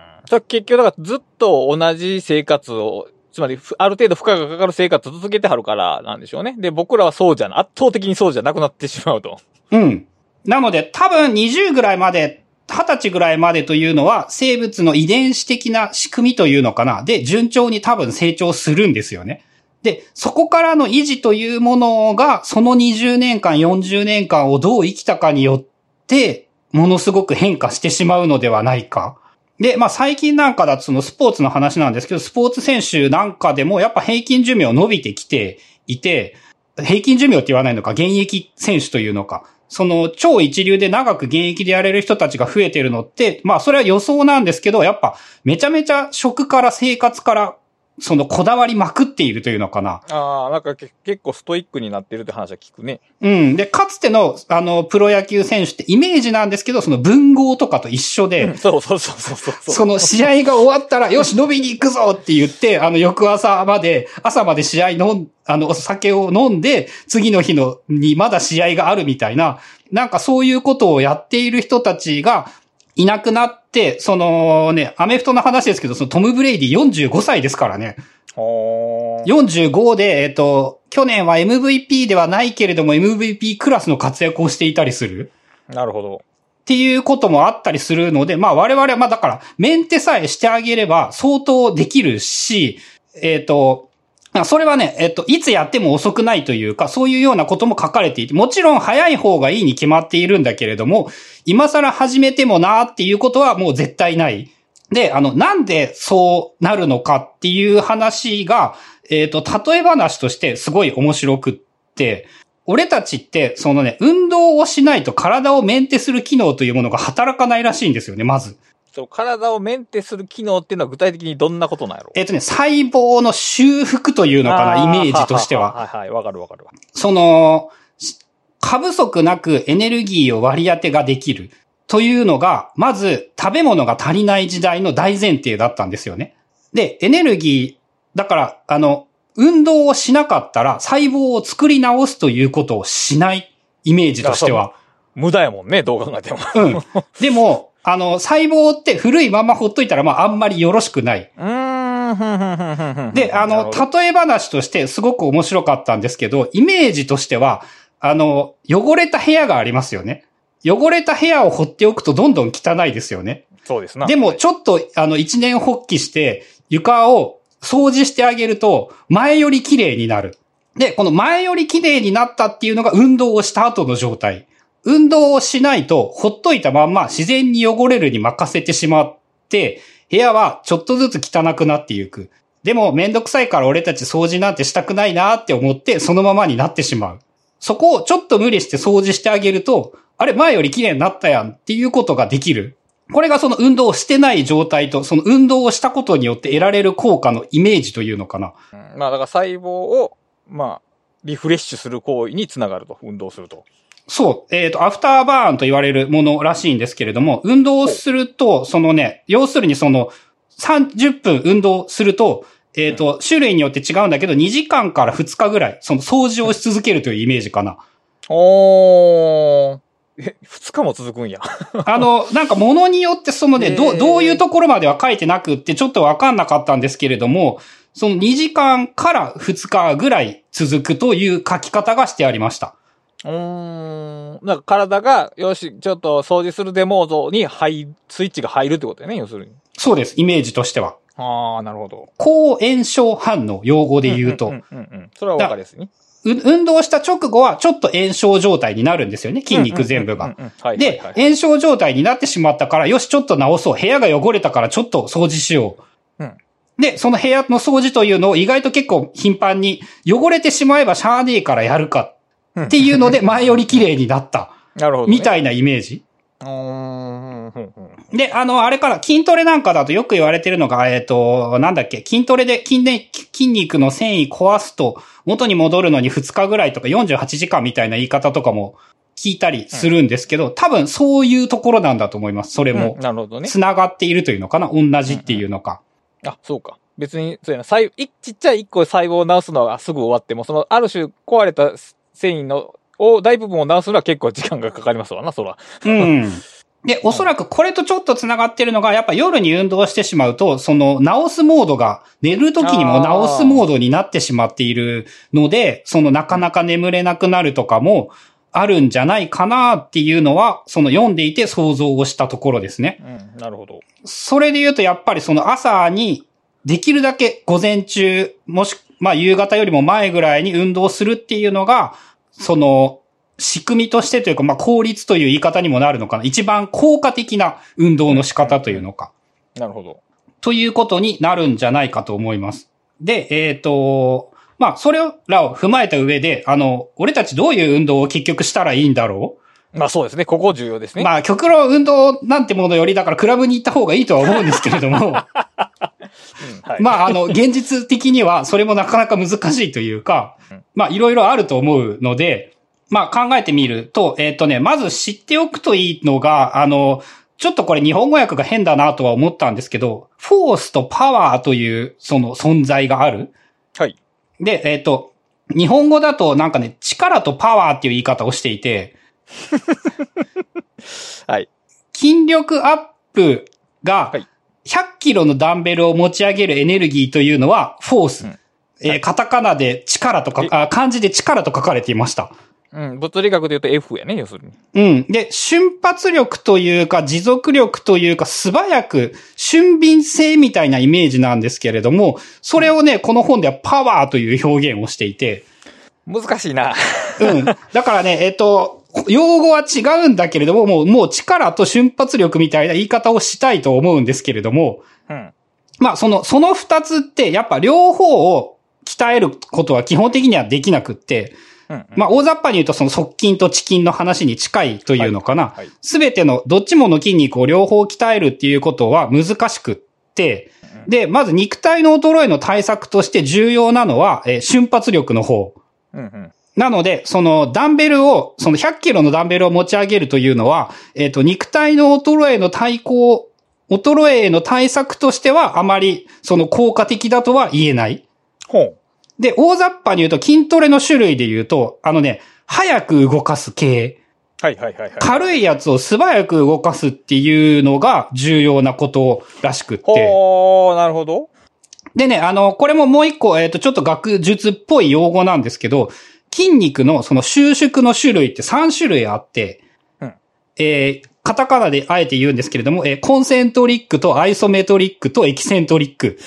結局、だからずっと同じ生活を、つまり、ある程度負荷がかかる生活を続けてはるからなんでしょうね。で、僕らはそうじゃな、圧倒的にそうじゃなくなってしまうと。うん。なので、多分20ぐらいまで、20歳ぐらいまでというのは、生物の遺伝子的な仕組みというのかな。で、順調に多分成長するんですよね。で、そこからの維持というものが、その20年間、40年間をどう生きたかによって、ものすごく変化してしまうのではないか。で、まあ最近なんかだとそのスポーツの話なんですけど、スポーツ選手なんかでもやっぱ平均寿命伸びてきていて、平均寿命って言わないのか、現役選手というのか。その超一流で長く現役でやれる人たちが増えてるのって、まあそれは予想なんですけど、やっぱめちゃめちゃ食から生活から、そのこだわりまくっているというのかな。ああ、なんかけ結構ストイックになってるって話は聞くね。うん。で、かつての、あの、プロ野球選手ってイメージなんですけど、その文豪とかと一緒で、うんそうそうそうそうそう。その試合が終わったら、よし、飲みに行くぞって言って、あの、翌朝まで、朝まで試合飲ん、あの、お酒を飲んで、次の日の、にまだ試合があるみたいな、なんかそういうことをやっている人たちが、いなくなって、そのね、アメフトの話ですけど、そのトム・ブレイディ45歳ですからね。ほー45で、えっと、去年は MVP ではないけれども MVP クラスの活躍をしていたりする。なるほど。っていうこともあったりするので、まあ我々はまあだから、メンテさえしてあげれば相当できるし、えっ、と、まあそれはね、えっ、と、いつやっても遅くないというか、そういうようなことも書かれていて、もちろん早い方がいいに決まっているんだけれども、今更始めてもなーっていうことはもう絶対ない。で、あの、なんでそうなるのかっていう話が、えっ、と、例え話としてすごい面白くって、俺たちって、そのね、運動をしないと体をメンテする機能というものが働かないらしいんですよね、まず。体をメンテする機能っていうのは具体的にどんなことなんやろ？えっ、とね、細胞の修復というのかな、イメージとしては。はいはい、わかるわかるわ。その、し過不足なくエネルギーを割り当てができるというのが、まず食べ物が足りない時代の大前提だったんですよね。で、エネルギー、だから、あの、運動をしなかったら細胞を作り直すということをしないイメージとしては。無駄やもんね、どう考えても。うん。でも、あの、細胞って古いままほっといたら、まあ、あんまりよろしくない。で、あの、例え話としてすごく面白かったんですけど、イメージとしては、あの、汚れた部屋がありますよね。汚れた部屋を放っておくとどんどん汚いですよね。そうですな。でも、ちょっと、あの、一年発起して、床を掃除してあげると、前より綺麗になる。で、この前より綺麗になったっていうのが運動をした後の状態。運動をしないと、ほっといたまんま自然に汚れるに任せてしまって、部屋はちょっとずつ汚くなっていく。でも、めんどくさいから俺たち掃除なんてしたくないなって思って、そのままになってしまう。そこをちょっと無理して掃除してあげると、あれ、前より綺麗になったやんっていうことができる。これがその運動をしてない状態と、その運動をしたことによって得られる効果のイメージというのかな。まあ、だから細胞を、まあ、リフレッシュする行為につながると、運動すると。そう。えっ、と、アフターバーンと言われるものらしいんですけれども、運動をすると、そのね、要するにその、30分運動すると、えっ、と、種類によって違うんだけど、2時間から2日ぐらい、その掃除をし続けるというイメージかな。おー。え、二日も続くんや。あの、なんか物によってそのね、どどういうところまでは書いてなくってちょっとわかんなかったんですけれども、その2時間から2日ぐらい続くという書き方がしてありました。うーん。なんか体が、よし、ちょっと掃除するデモードに入、スイッチが入るってことだよね、要するに。そうです、イメージとしては。ああ、なるほど。抗炎症反応、用語で言うと。んうんうんうん。それはわかりやすいね。う運動した直後はちょっと炎症状態になるんですよね、筋肉全部が。で炎症状態になってしまったから、よし、ちょっと直そう。部屋が汚れたからちょっと掃除しよう。うんで、その部屋の掃除というのを意外と結構頻繁に汚れてしまえばしゃあねえからやるかっていうので前より綺麗になった。なるほど、ね。みたいなイメージ。うーん。うんうんうんで、あの、あれから筋トレなんかだとよく言われてるのが、えっ、と、なんだっけ、筋トレで筋,、ね、筋肉の繊維壊すと元に戻るのに2日ぐらいとか48時間みたいな言い方とかも聞いたりするんですけど、多分そういうところなんだと思います。それもうん。なるほどね。繋がっているというのかな同じっていうのか。あ、そうか。別に、そうやな。細いちっちゃい一個細胞を直すのはすぐ終わっても、その、ある種壊れた繊維の、を、大部分を直すのは結構時間がかかりますわな、そら。うん。で、おそらくこれとちょっと繋がってるのが、やっぱ夜に運動してしまうと、その直すモードが、寝る時にも直すモードになってしまっているので、そのなかなか眠れなくなるとかもあるんじゃないかなっていうのは、その読んでいて想像をしたところですね。うん、なるほど。それで言うとやっぱりその朝にできるだけ午前中、もし、まあ夕方よりも前ぐらいに運動するっていうのが、その仕組みとしてというか、まあ効率という言い方にもなるのかな。一番効果的な運動の仕方というのか。なるほど。ということになるんじゃないかと思います。で、えっ、と、まあそれらを踏まえた上で、あの、俺たちどういう運動を結局したらいいんだろう？まあそうですね。ここ重要ですね。まあ極論運動なんてものよりだからクラブに行った方がいいとは思うんですけれども、う んはい。まあ、あの、現実的にはそれもなかなか難しいというかうん、まあ、いろいろあると思うので、まあ、考えてみると、えっ、とね、まず知っておくといいのが、あの、ちょっとこれ日本語訳が変だなとは思ったんですけど、フォースとパワーというその存在がある。はい。で、えっ、と、日本語だとなんかね、力とパワーっていう言い方をしていて、はい。筋力アップがはい100キロのダンベルを持ち上げるエネルギーというのはフォース。うんえーカタカナで力とかえ、あ漢字で力と書かれていました。うん。物理学で言うと F やね、要するに。うん。で、瞬発力というか、持続力というか、素早く、俊敏性みたいなイメージなんですけれども、それをね、この本ではパワーという表現をしていて、難しいな。うん。だからね、えっ、と、用語は違うんだけれども、もう、もう力と瞬発力みたいな言い方をしたいと思うんですけれども、うん。まあ、その、その二つって、やっぱ両方を鍛えることは基本的にはできなくって、うんうん。まあ、大雑把に言うとその側筋と遅筋の話に近いというのかなはい。すべ、てのどっちもの筋肉を両方鍛えるっていうことは難しくって、で、まず肉体の衰えの対策として重要なのは、えー瞬発力の方。うんうん。なので、そのダンベルを、その100キロのダンベルを持ち上げるというのは、えっ、と、肉体の衰えの対抗、衰えへの対策としてはあまり、その効果的だとは言えない。ほう。で、大雑把に言うと筋トレの種類で言うと、あのね、早く動かす系、はいはいはいはい。軽いやつを素早く動かすっていうのが重要なことらしくって。ほう、なるほど。でね、あの、これももう一個、えっ、と、ちょっと学術っぽい用語なんですけど、筋肉のその収縮の種類って3種類あって、うんえーカタカナであえて言うんですけれども、えーコンセントリックとアイソメトリックとエキセントリック。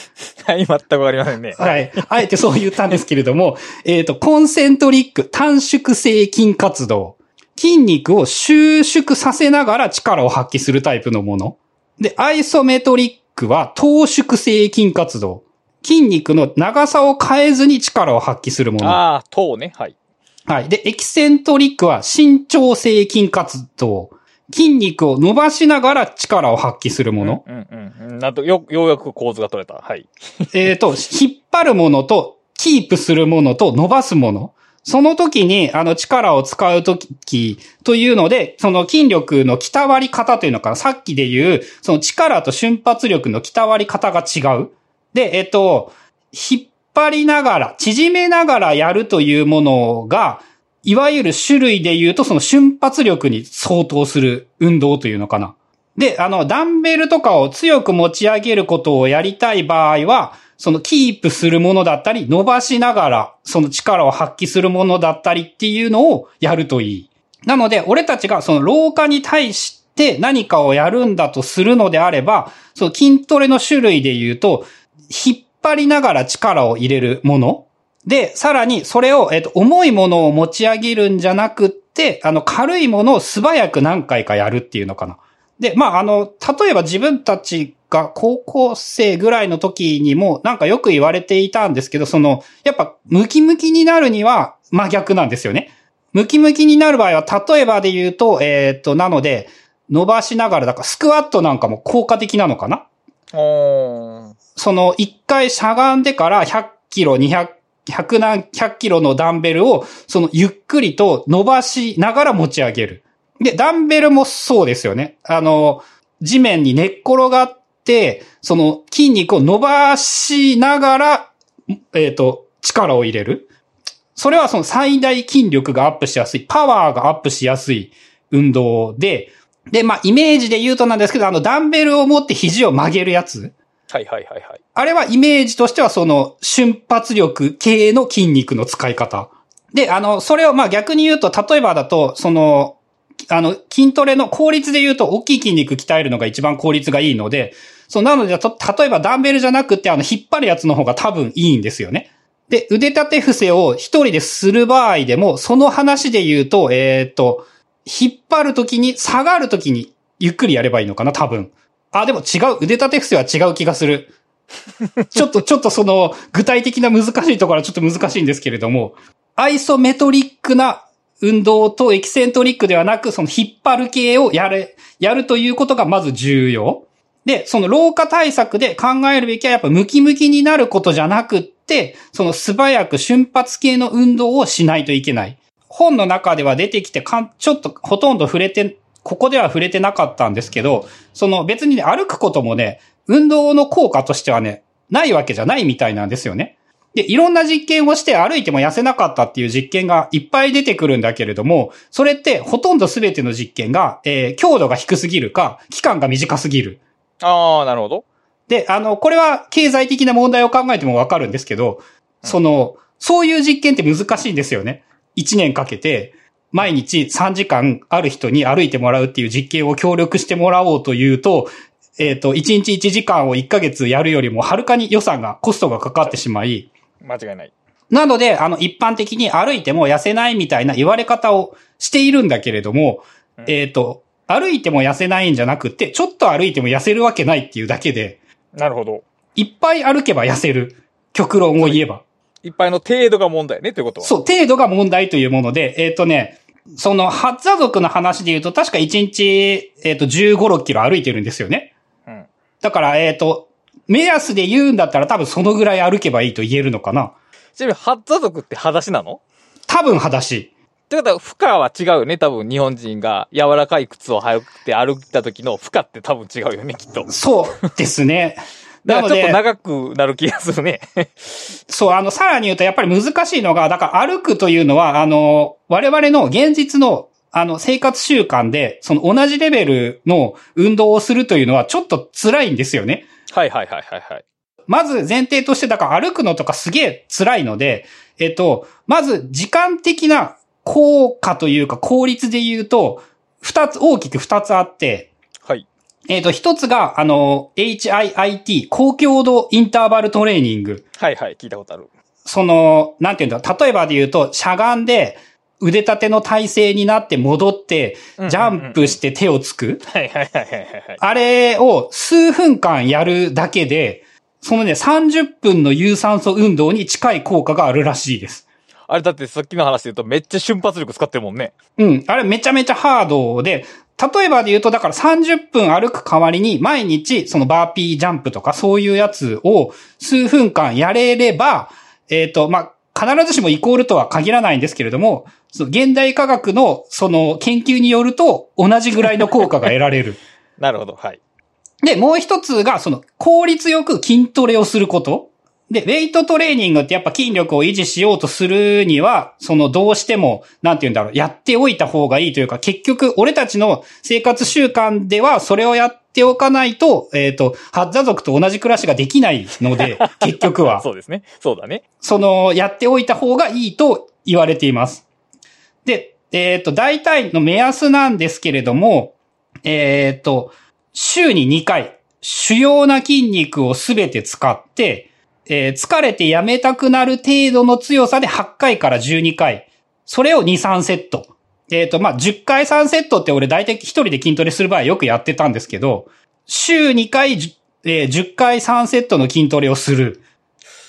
はい、全くわかりませんね。はい。あえてそう言ったんですけれども、えっと、コンセントリック、短縮性筋活動。筋肉を収縮させながら力を発揮するタイプのもの。で、アイソメトリックは等縮性筋活動。筋肉の長さを変えずに力を発揮するもの。ああ、塔ね。はい。はい。で、エキセントリックは伸長性筋活動。筋肉を伸ばしながら力を発揮するもの。うんうんうん。なんと、よ、ようやく構図が取れた。はい。えっと、引っ張るものと、キープするものと伸ばすもの。その時に、あの、力を使う時というので、その筋力の鍛わり方というのかな。さっきで言う、その力と瞬発力の鍛わり方が違う。で、えっと、引っ張りながら、縮めながらやるというものが、いわゆる種類で言うとその瞬発力に相当する運動というのかな。で、あの、ダンベルとかを強く持ち上げることをやりたい場合は、そのキープするものだったり、伸ばしながら、その力を発揮するものだったりっていうのをやるといい。なので、俺たちがその老化に対して何かをやるんだとするのであれば、その筋トレの種類で言うと、引っ張りながら力を入れるもの。で、さらにそれを、えっと、重いものを持ち上げるんじゃなくって、あの、軽いものを素早く何回かやるっていうのかな。で、まあ、あの、例えば自分たちが高校生ぐらいの時にもなんかよく言われていたんですけど、その、やっぱムキムキになるには真逆なんですよね。ムキムキになる場合は、例えばで言うと、えっ、と、なので、伸ばしながら、だからスクワットなんかも効果的なのかなその、一回しゃがんでから100キロ、200、100何、100キロのダンベルを、その、ゆっくりと伸ばしながら持ち上げる。で、ダンベルもそうですよね。あの、地面に寝っ転がって、その筋肉を伸ばしながら、えっ、ー、と、力を入れる。それはその最大筋力がアップしやすい、パワーがアップしやすい運動で、で、まあ、イメージで言うとなんですけど、あの、ダンベルを持って肘を曲げるやつ。はいはいはいはい。あれはイメージとしてはその瞬発力系の筋肉の使い方。で、あの、それをまあ逆に言うと、例えばだと、その、あの、筋トレの効率で言うと、大きい筋肉鍛えるのが一番効率がいいので、そう、なので、例えばダンベルじゃなくて、あの、引っ張るやつの方が多分いいんですよね。で、腕立て伏せを一人でする場合でも、その話で言うと、えっ、ー、と、引っ張るときに、下がるときに、ゆっくりやればいいのかな、多分。あ、でも違う。腕立て伏せは違う気がする。ちょっと、ちょっとその、具体的な難しいところはちょっと難しいんですけれども、アイソメトリックな運動とエキセントリックではなく、その引っ張る系をやる、やるということがまず重要。で、その老化対策で考えるべきはやっぱムキムキになることじゃなくって、その素早く瞬発系の運動をしないといけない。本の中では出てきてかん、ちょっとほとんど触れて、ここでは触れてなかったんですけど、その別にね、歩くこともね、運動の効果としてはね、ないわけじゃないみたいなんですよね。で、いろんな実験をして歩いても痩せなかったっていう実験がいっぱい出てくるんだけれども、それってほとんど全ての実験が、えー、強度が低すぎるか、期間が短すぎる。ああ、なるほど。で、あの、これは経済的な問題を考えてもわかるんですけど、その、そういう実験って難しいんですよね。1年かけて、毎日3時間ある人に歩いてもらうっていう実験を協力してもらおうというと、えっ、ー、と、1日1時間を1ヶ月やるよりもはるかに予算が、コストがかかってしまい、間違いない。なので、あの、一般的に歩いても痩せないみたいな言われ方をしているんだけれども、うん、えっ、と、歩いても痩せないんじゃなくて、ちょっと歩いても痩せるわけないっていうだけで。なるほど。いっぱい歩けば痩せる。極論を言えば。いっぱいの程度が問題ねってことは。そう、程度が問題というもので、えっ、ー、とね、その、ハッザ族の話で言うと、確か1日、えっ、ー、と、15、6キロ歩いてるんですよね。うん。だから、えっ、ー、と、目安で言うんだったら多分そのぐらい歩けばいいと言えるのかな。ちなみに、ハッザ族って裸足なの？多分裸足。ってことは、負荷は違うよね。多分、日本人が柔らかい靴を履いて歩いた時の負荷って多分違うよね、きっと。そうですね。だからちょっと長くなる気がするね。そう、あの、さらに言うとやっぱり難しいのが、だから歩くというのは、あの、我々の現実の、あの、生活習慣で、その同じレベルの運動をするというのはちょっと辛いんですよね。はいはいはいはいはい。まず前提として、だから歩くのとかすげえ辛いので、えっと、まず時間的な効果というか効率で言うと、二つ、大きく二つあって、はい。えっ、と、一つが、あの、HIIT、高強度インターバルトレーニング。はいはい、聞いたことある。その、なんていうんだ、例えばで言うと、しゃがんで、腕立ての体勢になって戻って、ジャンプして手をつく。はいはいはいはい。あれを数分間やるだけで、そのね、30分の有酸素運動に近い効果があるらしいです。あれだってさっきの話で言うとめっちゃ瞬発力使ってるもんね。うん。あれめちゃめちゃハードで、例えばで言うと、だから30分歩く代わりに、毎日、そのバーピージャンプとかそういうやつを数分間やれれば、えっ、ー、と、まあ、必ずしもイコールとは限らないんですけれども、その現代科学のその研究によると同じぐらいの効果が得られる。なるほど、はい。で、もう一つが、その効率よく筋トレをすること。で、ウェイトトレーニングってやっぱ筋力を維持しようとするには、そのどうしても、なんて言うんだろう、やっておいた方がいいというか、結局、俺たちの生活習慣では、それをやっておかないと、えっ、と、ハッザ族と同じ暮らしができないので、結局は。そうですね。そうだね。その、やっておいた方がいいと言われています。で、えっ、と、大体の目安なんですけれども、えっ、と、週に2回、主要な筋肉をすべて使って、えー疲れてやめたくなる程度の強さで8回から12回。それを2、3セット。えっ、と、まあ、10回3セットって俺大体一人で筋トレする場合よくやってたんですけど、週2回、えー10回3セットの筋トレをする。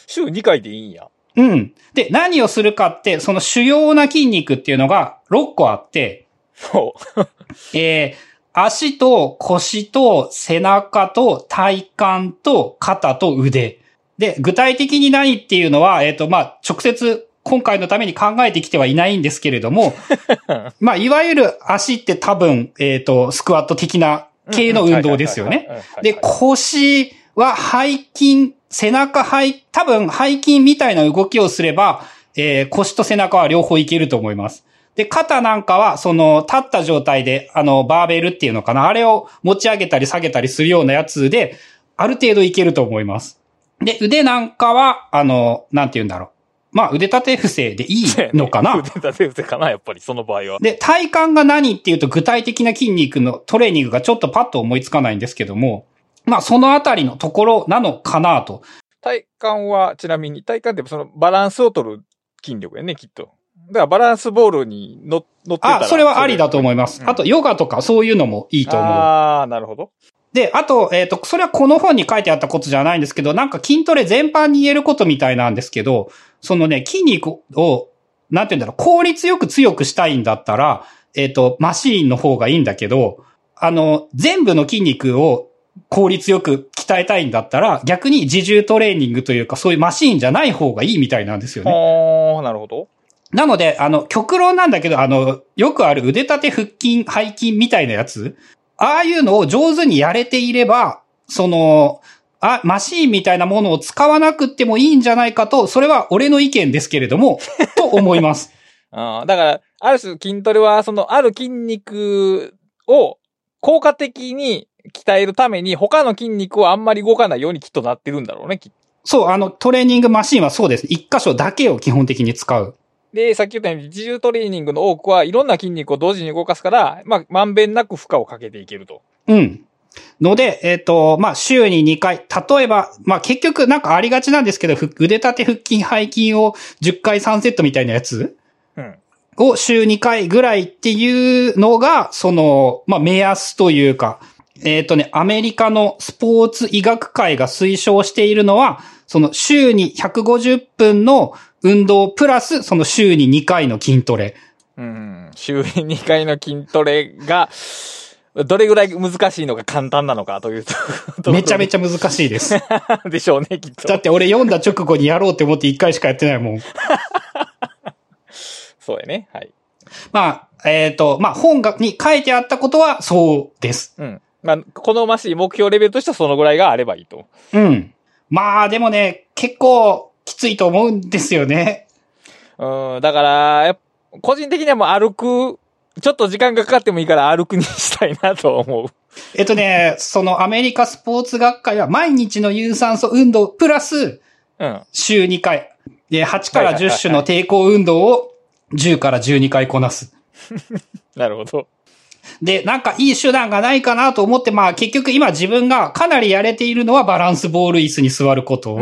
週2回でいいんや。うん。で、何をするかって、その主要な筋肉っていうのが6個あって、そう。えー足と腰と背中と体幹と肩と腕。で、具体的に何っていうのは、えっ、と、まあ、直接今回のために考えてきてはいないんですけれども、まあ、いわゆる足って多分、えっ、と、スクワット的な系の運動ですよね。で、腰は背筋、背中背、多分背筋みたいな動きをすれば、えー腰と背中は両方いけると思います。で、肩なんかは、その、立った状態で、あの、バーベルっていうのかな、あれを持ち上げたり下げたりするようなやつで、ある程度いけると思います。で、腕なんかは、あの、なんて言うんだろう。まあ、腕立て伏せでいいのかな腕立て伏せかな、やっぱり、その場合は。で、体幹が何っていうと具体的な筋肉のトレーニングがちょっとパッと思いつかないんですけども、まあそのあたりのところなのかなと。体幹は、ちなみに、体幹ってそのバランスを取る筋力やね、きっと。だからバランスボールに乗乗ってたら。あ、それはありだと思います。うんあと、ヨガとかそういうのもいいと思う。ああ、なるほど。で、あと、えっ、と、それはこの本に書いてあったことじゃないんですけど、なんか筋トレ全般に言えることみたいなんですけど、そのね、筋肉を、なんて言うんだろう、効率よく強くしたいんだったら、えっ、と、マシーンの方がいいんだけど、あの、全部の筋肉を効率よく鍛えたいんだったら、逆に自重トレーニングというか、そういうマシーンじゃない方がいいみたいなんですよね。ああ、なるほど。なので、あの、極論なんだけど、あの、よくある腕立て腹筋、背筋みたいなやつ、ああいうのを上手にやれていれば、その、あ、マシーンみたいなものを使わなくってもいいんじゃないかと、それは俺の意見ですけれども、と思います。あーだから、ある種筋トレは、その、ある筋肉を効果的に鍛えるために、他の筋肉をあんまり動かないようにきっとなってるんだろうね、きっとそう、あの、トレーニングマシーンはそうです。一箇所だけを基本的に使う。で、さっき言ったように、自重トレーニングの多くはいろんな筋肉を同時に動かすから、まあ、まんべんなく負荷をかけていけると。うん。ので、えっ、と、まあ、週に2回。例えば、まあ、結局なんかありがちなんですけど、ふ腕立て腹筋背筋を10回3セットみたいなやつうん。を週2回ぐらいっていうのが、その、まあ、目安というか、えっ、とね、アメリカのスポーツ医学会が推奨しているのは、その週に150分の運動プラス、その週に2回の筋トレ。うん。週に2回の筋トレが、どれぐらい難しいのか簡単なのかというと。めちゃめちちゃ難しいです。ゃ。でしょうね、きっと。だって俺読んだ直後にやろうって思って1回しかやってないもん。そうやね。はい。まあ、えっ、と、まあ、本がに書いてあったことはそうです。うん。まあ、このましい目標レベルとしてはそのぐらいがあればいいと。うん。まあ、でもね、結構きついと思うんですよね。うん。だから、個人的にはもう歩く、ちょっと時間がかかってもいいから歩くにしたいなと思う。えっとね、そのアメリカスポーツ学会は毎日の有酸素運動プラスうん。週2回。で、8から10はいはいはいはい種の抵抗運動を10から12回こなす。なるほど。で、なんかいい手段がないかなと思って、まあ結局今自分がかなりやれているのはバランスボール椅子に座ること。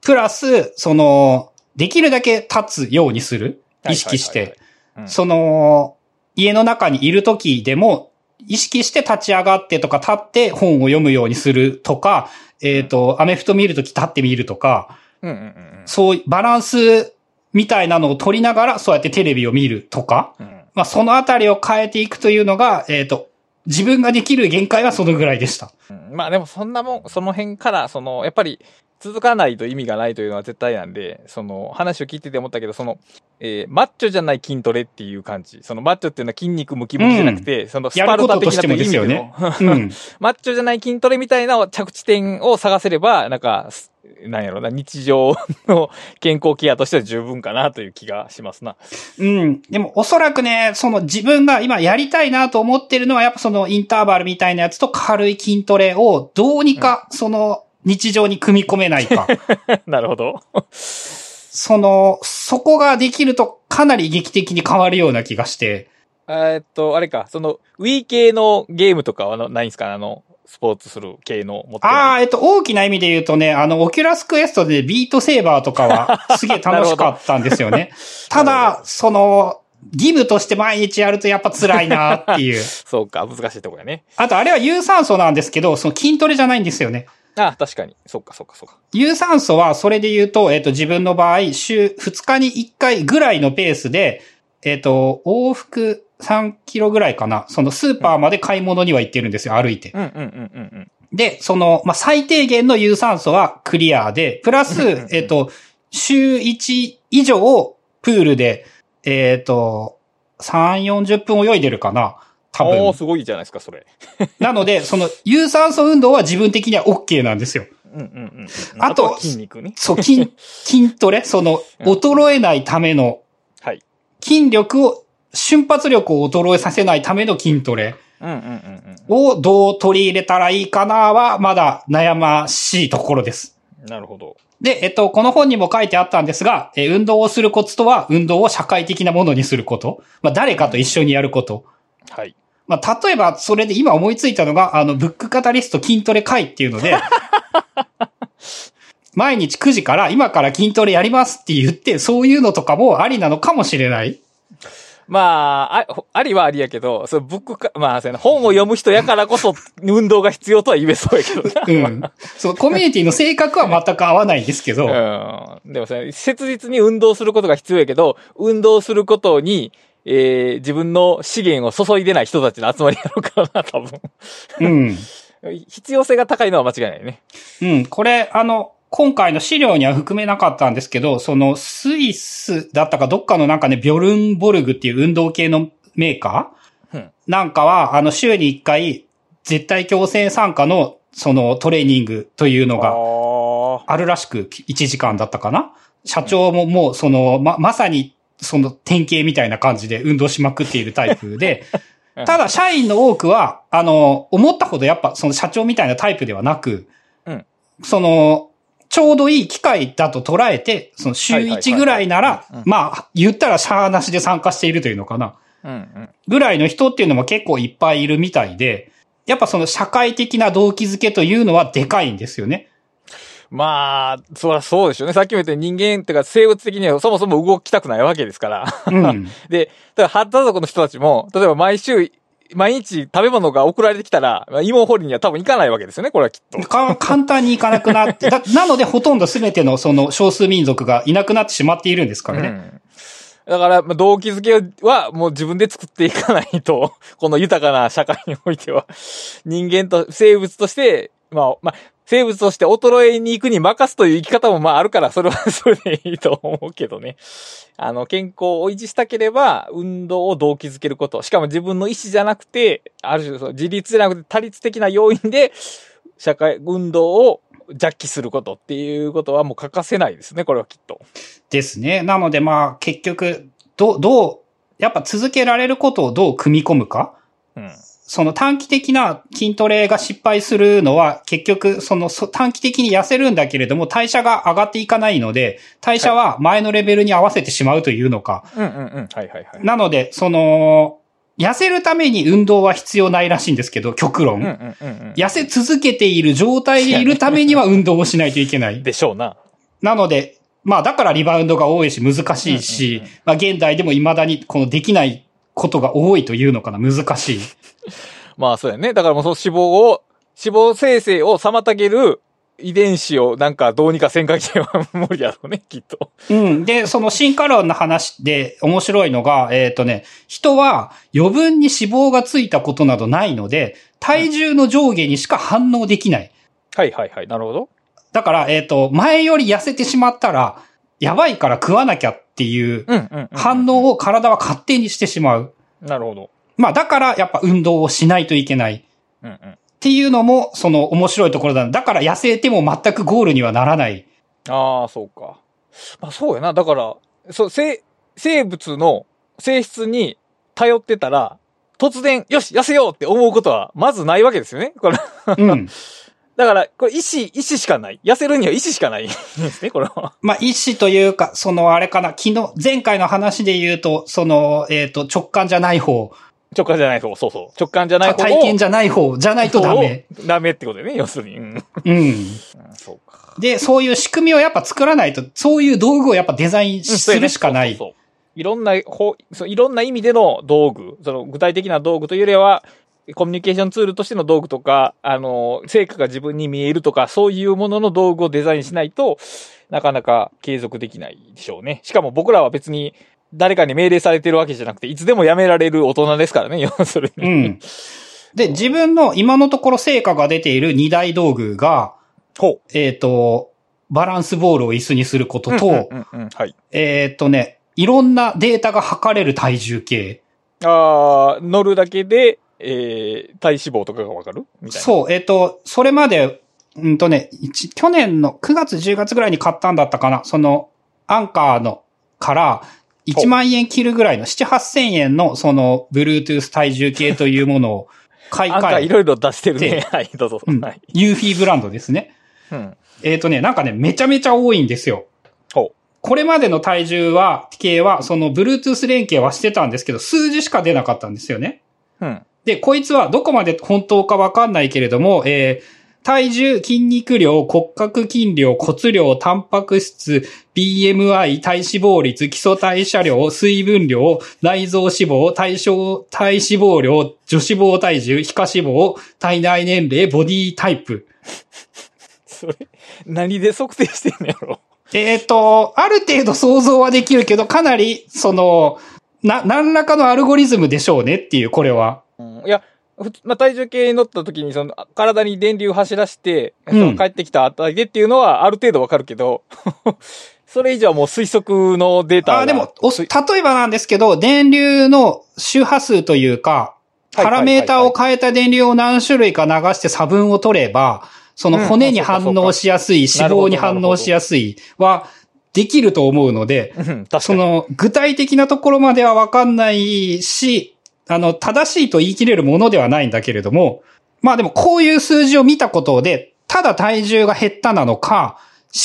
プラス、その、できるだけ立つようにする。意識して。その、家の中にいる時でも、意識して立ち上がってとか立って本を読むようにするとか、えっ、と、アメフト見るとき立ってみるとか、そういうバランスみたいなのを取りながら、そうやってテレビを見るとか、うん。まあそのあたりを変えていくというのが、えっ、と、自分ができる限界はそのぐらいでした。まあでもそんなもん、その辺から、その、やっぱり続かないと意味がないというのは絶対なんで、その話を聞いてて思ったけど、その、えーマッチョじゃない筋トレっていう感じ。そのマッチョっていうのは筋肉ムキムキじゃなくて、そのスパルタ的なという意味での、うん。マッチョじゃない筋トレみたいな着地点を探せれば、なんか、すなんやろな、日常の健康ケアとしては十分かなという気がしますな。うん。でもおそらくね、その自分が今やりたいなと思ってるのはやっぱそのインターバルみたいなやつと軽い筋トレをどうにかその日常に組み込めないか。なるほど。その、そこができるとかなり劇的に変わるような気がして。えーっと、あれか、その、Wii 系のゲームとかはないんすか？あの、スポーツする系の持ってああ、えっと、大きな意味で言うとね、あの、 Oculus Quest で Beat Saber とかはすげえ楽 しかったんですよね。ただ、その、義務として毎日やるとやっぱ辛いなっていう。そうか、難しいとこやね。あと、あれは有酸素なんですけど、その筋トレじゃないんですよね。あ、確かに。そうか、そうか、そうか。有酸素は、それで言うと、えっ、と、自分の場合、週2日に1回ぐらいのペースで、えっ、と、往復3キロぐらいかな。そのスーパーまで買い物には行ってるんですよ、歩いて。うんうんうんうんうん。で、その、まあ、最低限の有酸素はクリアで、プラス、えっ、と、週1以上、プールで、えっ、と、3、40分泳いでるかな。多分。すごいじゃないですか、それ。なので、その、有酸素運動は自分的には OK なんですよ。うんうんうん。あとは筋肉ね。そう、筋、筋トレその、うん衰えないための、はい。筋力を、瞬発力を衰えさせないための筋トレ。をどう取り入れたらいいかなは、まだ悩ましいところです。なるほど。で、えっと、この本にも書いてあったんですが、えー運動をするコツとは、運動を社会的なものにすること。まあ、誰かと一緒にやること。はい。まあ、例えば、それで今思いついたのが、あの、ブックカタリスト筋トレ会っていうので、毎日9時から今から筋トレやりますって言って、そういうのとかもありなのかもしれない。まあ、あ、ありはありやけど、そのブックか、まあ、本を読む人やからこそ運動が必要とは言えそうやけどな。うん。そう、コミュニティの性格は全く合わないんですけど、うん。でもさ、切実に運動することが必要やけど、運動することに、えー、自分の資源を注いでない人たちの集まりやろうからな、多分。うん。必要性が高いのは間違いないね。うん。これ、あの、今回の資料には含めなかったんですけど、そのスイスだったかどっかのなんかね、ビョルンボルグっていう運動系のメーカー、うんなんかは、あの、週に1回、絶対強制参加の、そのトレーニングというのがああるらしく、1時間だったかな社長ももう、その、ま、まさに、その典型みたいな感じで運動しまくっているタイプで、あ。ただ、社員の多くは、あの、思ったほどやっぱ、その社長みたいなタイプではなく、うんその、ちょうどいい機会だと捉えて、その週はいはいはいはい1ぐらいならうん、まあ、言ったらシャーなしで参加しているというのかな。うんうん。ぐらいの人っていうのも結構いっぱいいるみたいで、やっぱその社会的な動機づけというのはでかいんですよね。まあ、そりゃそうでしょうね。さっきも言ったように人間っていうか生物的にはそもそも動きたくないわけですから。うん。で、だから、ハッタ族の人たちも、例えば毎週、毎日食べ物が送られてきたら、まあ芋掘りには多分行かないわけですよね、これはきっと。か簡単にいかなくなって、だなのでほとんど全てのその少数民族がいなくなってしまっているんですからね。うんだから、まあ動機づけはもう自分で作っていかないと、この豊かな社会においては、人間と、生物として、まあ、まあ、生物として衰えに行くに任すという生き方もまああるから、それは それでいいと思うけどね。あの、健康を維持したければ、運動を動機づけること。しかも自分の意思じゃなくて、ある種、そう自立じゃなくて多律的な要因で、社会、運動を弱気することっていうことはもう欠かせないですね、これはきっと。ですね。なのでまあ結局、どう、どう、やっぱ続けられることをどう組み込むか。うん。その短期的な筋トレが失敗するのは結局そのそ短期的に痩せるんだけれども代謝が上がっていかないので代謝は前のレベルに合わせてしまうというのか。うんうんうん。はいはいはい。なので、その、痩せるために運動は必要ないらしいんですけど、極論。うんうんうんうん。痩せ続けている状態でいるためには 運動をしないといけない。でしょうな。なので、まあだからリバウンドが多いし難しいし、うんうんうんまあ現代でも未だにこのできないことが多いというのかな、難しい。まあそうやね。だからもうその脂肪を、脂肪生成を妨げる遺伝子をなんかどうにかせんかけは無理やろうね、きっと。うん。で、その進化論の話で面白いのが、えっ、とね、人は余分に脂肪がついたことなどないので、体重の上下にしか反応できない。はいはいはい。なるほど。だから、えっ、と、前より痩せてしまったら、やばいから食わなきゃっていう。反応を体は勝手にしてしまう。なるほど。まあだからやっぱ運動をしないといけない。うんうん。っていうのも、その面白いところだ。だから痩せても全くゴールにはならない。ああ、そうか。まあそうやな。だから、そう、生、生物の性質に頼ってたら、突然、よし、痩せようって思うことは、まずないわけですよね。これ。うん。だから、これ、意志、意志しかない。痩せるには意志しかないです ね、これは。まあ意志というか、そのあれかな、昨日、前回の話で言うと、その、えっ、と、直感じゃない方、直感じゃない方、そうそう。直感じゃない方を体験じゃない方じゃないとダメ。を ダメってことでね、要するに。うん。うん。うんそうか。で、そういう仕組みをやっぱ作らないと、そういう道具をやっぱデザインするしかない。そうそうそういろんな、ほそういろんな意味での道具、その具体的な道具というよりは、コミュニケーションツールとしての道具とか、あの、成果が自分に見えるとか、そういうものの道具をデザインしないとなかなか継続できないでしょうね。しかも僕らは別に誰かに命令されてるわけじゃなくて、いつでもやめられる大人ですからね、要するに。うん。で、自分の今のところ成果が出ている二大道具が、ほえっ、と、バランスボールを椅子にすることう。と、はい。えっ、とね、いろんなデータが測れる体重計。ああ、乗るだけで、えー、体脂肪とかがわかる？みたいな。そう、えっ、と、それまで、うんとね、一去年の9月10月ぐらいに買ったんだったかな。その、アンカーの、から、1万円切るぐらいの、7、8000円の、その、Bluetooth 体重計というものを 買い替え、いろいろ出してるでね。はい、どうぞ。うんはい。ユーフィーブランドですね。うん。えっ、とね、なんかね、めちゃめちゃ多いんですよ。ほこれまでの体重は、計は、その、Bluetooth 連携はしてたんですけど、数字しか出なかったんですよね。う。うん。で、こいつはどこまで本当かわかんないけれども、えー体重、筋肉量、骨格筋量、骨量、タンパク質、BMI、体脂肪率、基礎代謝量、水分量、内臓脂肪、対象、体脂肪量、女脂肪体重、皮下脂肪、体内年齢、ボディタイプ。それ、何で測定してんのやろ？えっ、と、ある程度想像はできるけど、かなり、その、な、何らかのアルゴリズムでしょうねっていう、これは。うん。いや、まあ、体重計に乗った時に、その、あ体に電流走らして、んその帰ってきた値でっていうのは、ある程度わかるけど、それ以上はもう推測のデータが。あーでも、例えばなんですけど、電流の周波数というか、はいパラメータを変えた電流を何種類か流して差分を取れば、その骨に反応しやすい、脂肪に反応しやすいは、できると思うので。その、具体的なところまではわかんないし、あの、正しいと言い切れるものではないんだけれども、まあでもこういう数字を見たことで、ただ体重が減ったなのか、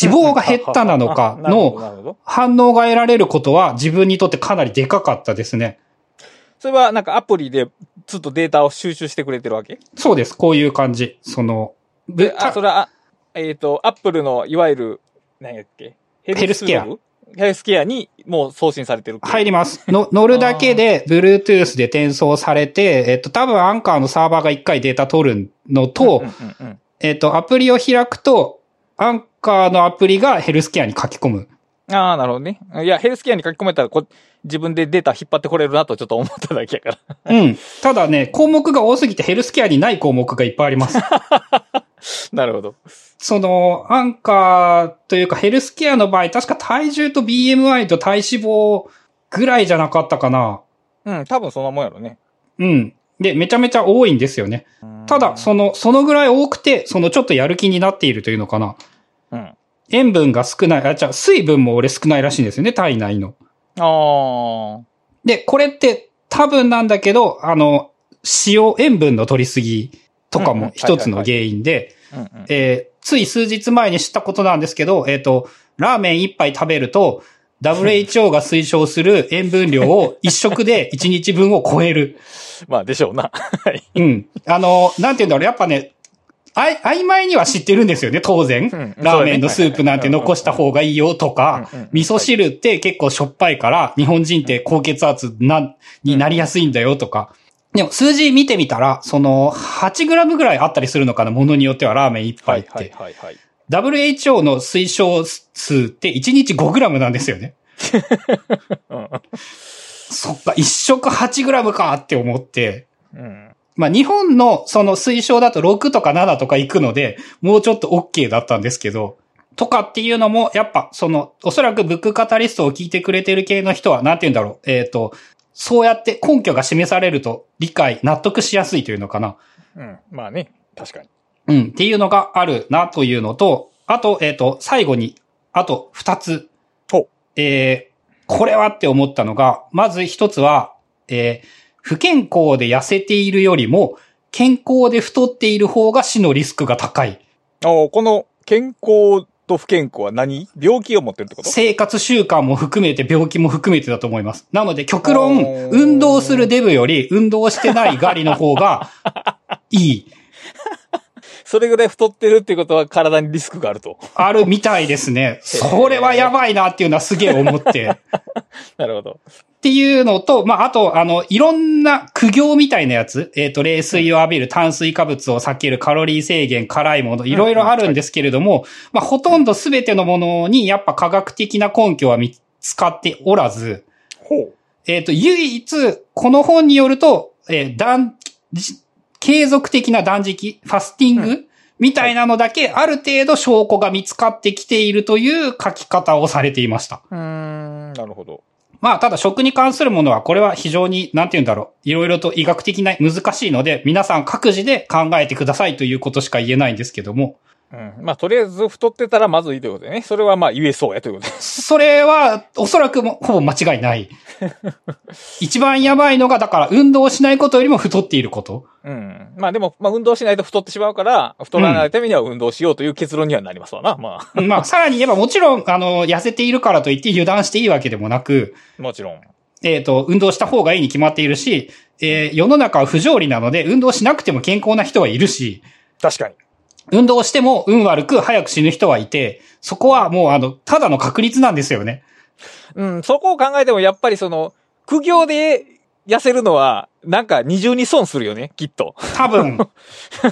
脂肪が減ったなのか の。反応が得られることは自分にとってかなりでかかったですね。それはなんかアプリでずっとデータを収集してくれてるわけ？そうです。こういう感じ。その、あ、それは、あえっ、と、アップルのいわゆる、何やっけ？ヘヘルスケアヘルスケアにもう送信されてる。入ります。の乗るだけで、Bluetooth で転送されて、えっと、多分アンカーのサーバーが一回データ取るのと、えっと、アプリを開くと、アンカーのアプリがヘルスケアに書き込む。ああ、なるほどね。いや、ヘルスケアに書き込めたらこ、自分でデータ引っ張ってこれるなとちょっと思っただけやから。うん。ただね、項目が多すぎてヘルスケアにない項目がいっぱいあります。なるほど。その、アンカーというかヘルスケアの場合、確か体重と BMI と体脂肪ぐらいじゃなかったかな。うん、多分そんなもんやろね。うん。で、めちゃめちゃ多いんですよね。ただ、その、そのぐらい多くて、そのちょっとやる気になっているというのかな。うん。塩分が少ない、あ、じゃあ水分も俺少ないらしいんですよね、体内の。ああ。で、これって多分なんだけど、あの、塩、塩分の取りすぎとかも一つの原因で、つい数日前に知ったことなんですけど、えっ、と、ラーメン一杯食べると、WHO が推奨する塩分量を一食で一日分を超える。まあ、でしょうな。はい。うん。あの、なんて言うんだろう、やっぱね、あい、曖昧には知ってるんですよね、当然。うんラーメンのスープなんて残した方がいいよとかうんうんうん、味噌汁って結構しょっぱいから、日本人って高血圧な、になりやすいんだよとか。でも数字見てみたら、その、8グラムぐらいあったりするのかな、ものによってはラーメン一杯って。はいはいはいはい。WHO の推奨数って1日5グラムなんですよね。うんそっか、一食8グラムかって思って。うん。まあ日本のその推奨だと6とか7とか行くので、もうちょっと OK だったんですけど、とかっていうのも、やっぱその、おそらくブックカタリストを聞いてくれてる系の人は、なんて言うんだろう、えっ、と、そうやって根拠が示されると理解、納得しやすいというのかな。うん。まあね、確かに。うん、っていうのがあるなというのと、あと、えっ、と、最後に、あと二つ。ほうえーこれはって思ったのが、まず一つは、えー不健康で痩せているよりも、健康で太っている方が死のリスクが高い。おこの健康と不健康は何？病気を持ってるってこと？生活習慣も含めて病気も含めてだと思います。なので極論運動するデブより運動してないガリの方がいい。それぐらい太ってるってことは体にリスクがあると。あるみたいですね。それはやばいなっていうのはすげえ思って。なるほど。っていうのと、まあ、あと、あの、いろんな苦行みたいなやつ、えっ、と、冷水を浴びる、炭水化物を避ける、カロリー制限、辛いもの、いろいろあるんですけれども、まあ、ほとんどすべてのものに、やっぱ科学的な根拠は見つかっておらず、ほう。えっ、と、唯一、この本によると、えー断、じ継続的な断食、ファスティング、うみたいなのだけ、ある程度証拠が見つかってきているという書き方をされていました。うーん、なるほど。まあ、ただ食に関するものは、これは非常に、なんて言うんだろう。いろいろと医学的な難しいので、皆さん各自で考えてくださいということしか言えないんですけども、うん。まあ、とりあえず太ってたらまずいということでね。それはまあ言えそうやということで。それは、おそらくもほぼ間違いない。一番やばいのが、だから、運動しないことよりも太っていること。うん。まあでも、まあ運動しないと太ってしまうから、太らないためには運動しようという結論にはなりますわな。まあ、まあ、さらに言えば、もちろん、あの、痩せているからといって油断していいわけでもなく、もちろん。えっ、と、運動した方がいいに決まっているし、えー世の中は不条理なので、運動しなくても健康な人はいるし、確かに。運動しても運悪く早く死ぬ人はいて、そこはもうあの、ただの確率なんですよね。うん、そこを考えてもやっぱりその、苦行で痩せるのは、なんか二重に損するよね、きっと。多分、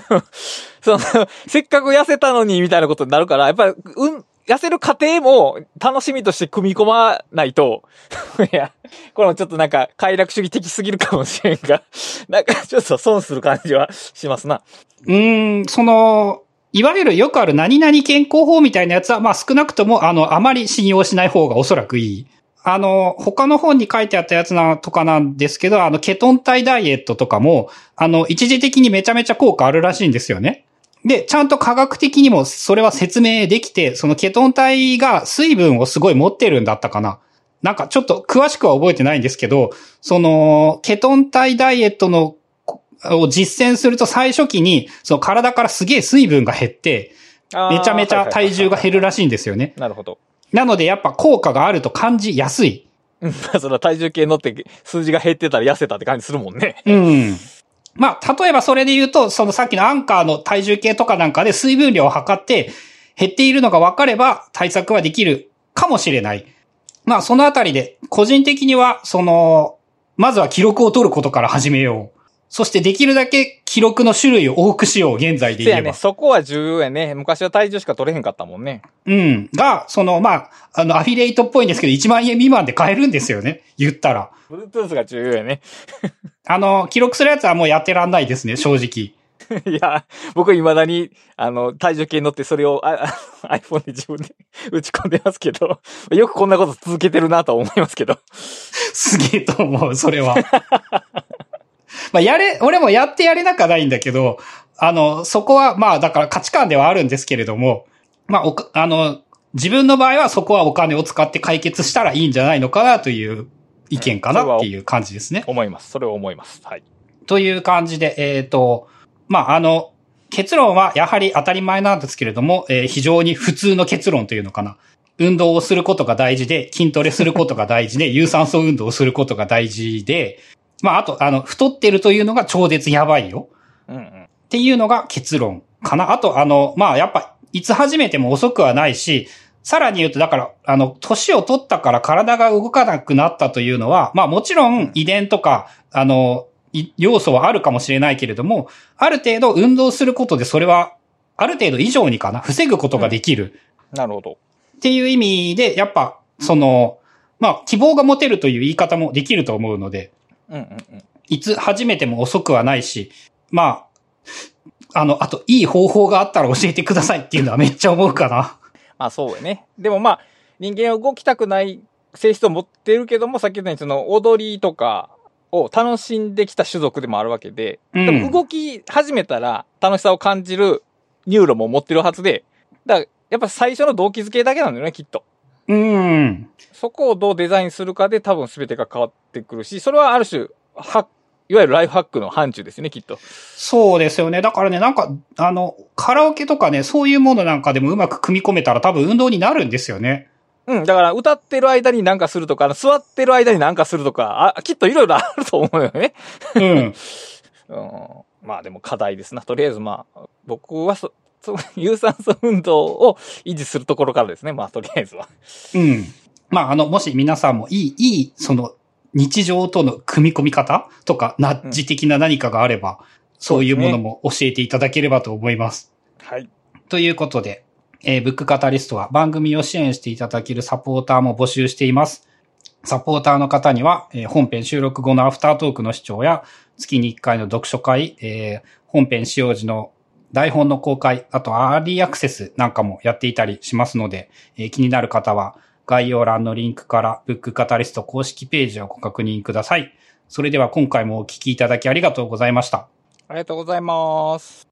その、せっかく痩せたのに、みたいなことになるから、やっぱり、うん、痩せる過程も楽しみとして組み込まないと、いや、これもちょっとなんか快楽主義的すぎるかもしれんが、なんかちょっと損する感じはしますな。うーん、その、いわゆるよくある何々健康法みたいなやつは、まあ少なくとも、あの、あまり信用しない方がおそらくいい。あの、他の本に書いてあったやつな、とかなんですけど、あの、ケトン体ダイエットとかも、あの、一時的にめちゃめちゃ効果あるらしいんですよね。で、ちゃんと科学的にもそれは説明できて、そのケトン体が水分をすごい持ってるんだったかな。なんかちょっと詳しくは覚えてないんですけど、その、ケトン体ダイエットの、を実践すると最初期に、その体からすげえ水分が減って、めちゃめちゃ体重が減るらしいんですよね。なるほど。なのでやっぱ効果があると感じやすい。うん、まあその体重計乗って数字が減ってたら痩せたって感じするもんね。うん。まあ、例えばそれで言うと、そのさっきのアンカーの体重計とかなんかで水分量を測って減っているのが分かれば対策はできるかもしれない。まあ、そのあたりで、個人的には、その、まずは記録を取ることから始めよう。そしてできるだけ記録の種類を多くしよう、現在で言えば。せやね。そこは重要やね。昔は体重しか取れへんかったもんね。うん。が、その、まあ、あの、アフィリエイトっぽいんですけど、1万円未満で買えるんですよね。言ったら。Bluetooth が重要やね。あの、記録するやつはもうやってらんないですね、正直。いや、僕未だに、あの、体重計に乗ってそれをああ iPhone で自分で 打ち込んでますけど、よくこんなこと続けてるなとは思いますけど。すげえと思う、それは。まあ、やれ、俺もやってやれなくはないんだけど、あの、そこは、まあ、だから価値観ではあるんですけれども、まあ、おかあの、自分の場合はそこはお金を使って解決したらいいんじゃないのかなという意見かなっていう感じですね。思います。それを思います。はい。という感じで、えっ、と、まあ、あの、結論はやはり当たり前なんですけれども、えー非常に普通の結論というのかな。運動をすることが大事で、筋トレすることが大事で、有酸素運動をすることが大事で、まあ、あと、あの、太ってるというのが超絶やばいよ。うんうん。っていうのが結論かな。あと、あの、まあ、やっぱ、いつ始めても遅くはないし、さらに言うと、だから、あの、年を取ったから体が動かなくなったというのは、まあもちろん遺伝とか、あの、い要素はあるかもしれないけれども、ある程度運動することでそれは、ある程度以上にかな、防ぐことができる。なるほど。っていう意味で、やっぱ、その、まあ、希望が持てるという言い方もできると思うので、うんうんうん。いつ始めても遅くはないし、まあ、あの、あと、いい方法があったら教えてくださいっていうのはめっちゃ思うかな。まあそうよね。でもまあ、人間は動きたくない性質を持ってるけども、さっき言ったようにその踊りとかを楽しんできた種族でもあるわけで、うんでも動き始めたら楽しさを感じるニューロも持ってるはずで、だからやっぱ最初の動機づけだけなんだよね、きっと。うん。そこをどうデザインするかで多分全てが変わってくるし、それはある種、ハッいわゆるライフハックの範疇ですよね、きっと。そうですよね。だからね、なんか、あの、カラオケとかね、そういうものなんかでもうまく組み込めたら多分運動になるんですよね。うん、だから歌ってる間になんかするとか、座ってる間になんかするとか、あ、きっといろいろあると思うよね。うん。うん、まあでも課題ですな。とりあえずまあ、僕はそ、そ有酸素運動を維持するところからですね。まあとりあえずは。うん。まあ、あの、もし皆さんもいい、いい、その、日常との組み込み方とか、ナッジ的な何かがあれば、そういうものも教えていただければと思います。はい。ということで、えーブックカタリストは番組を支援していただけるサポーターも募集しています。サポーターの方には、えー本編収録後のアフタートークの視聴や、月に1回の読書会、えー本編使用時の台本の公開、あとアーリーアクセスなんかもやっていたりしますので、えー気になる方は概要欄のリンクからブックカタリスト公式ページをご確認ください。それでは今回もお聞きいただきありがとうございました。ありがとうございます。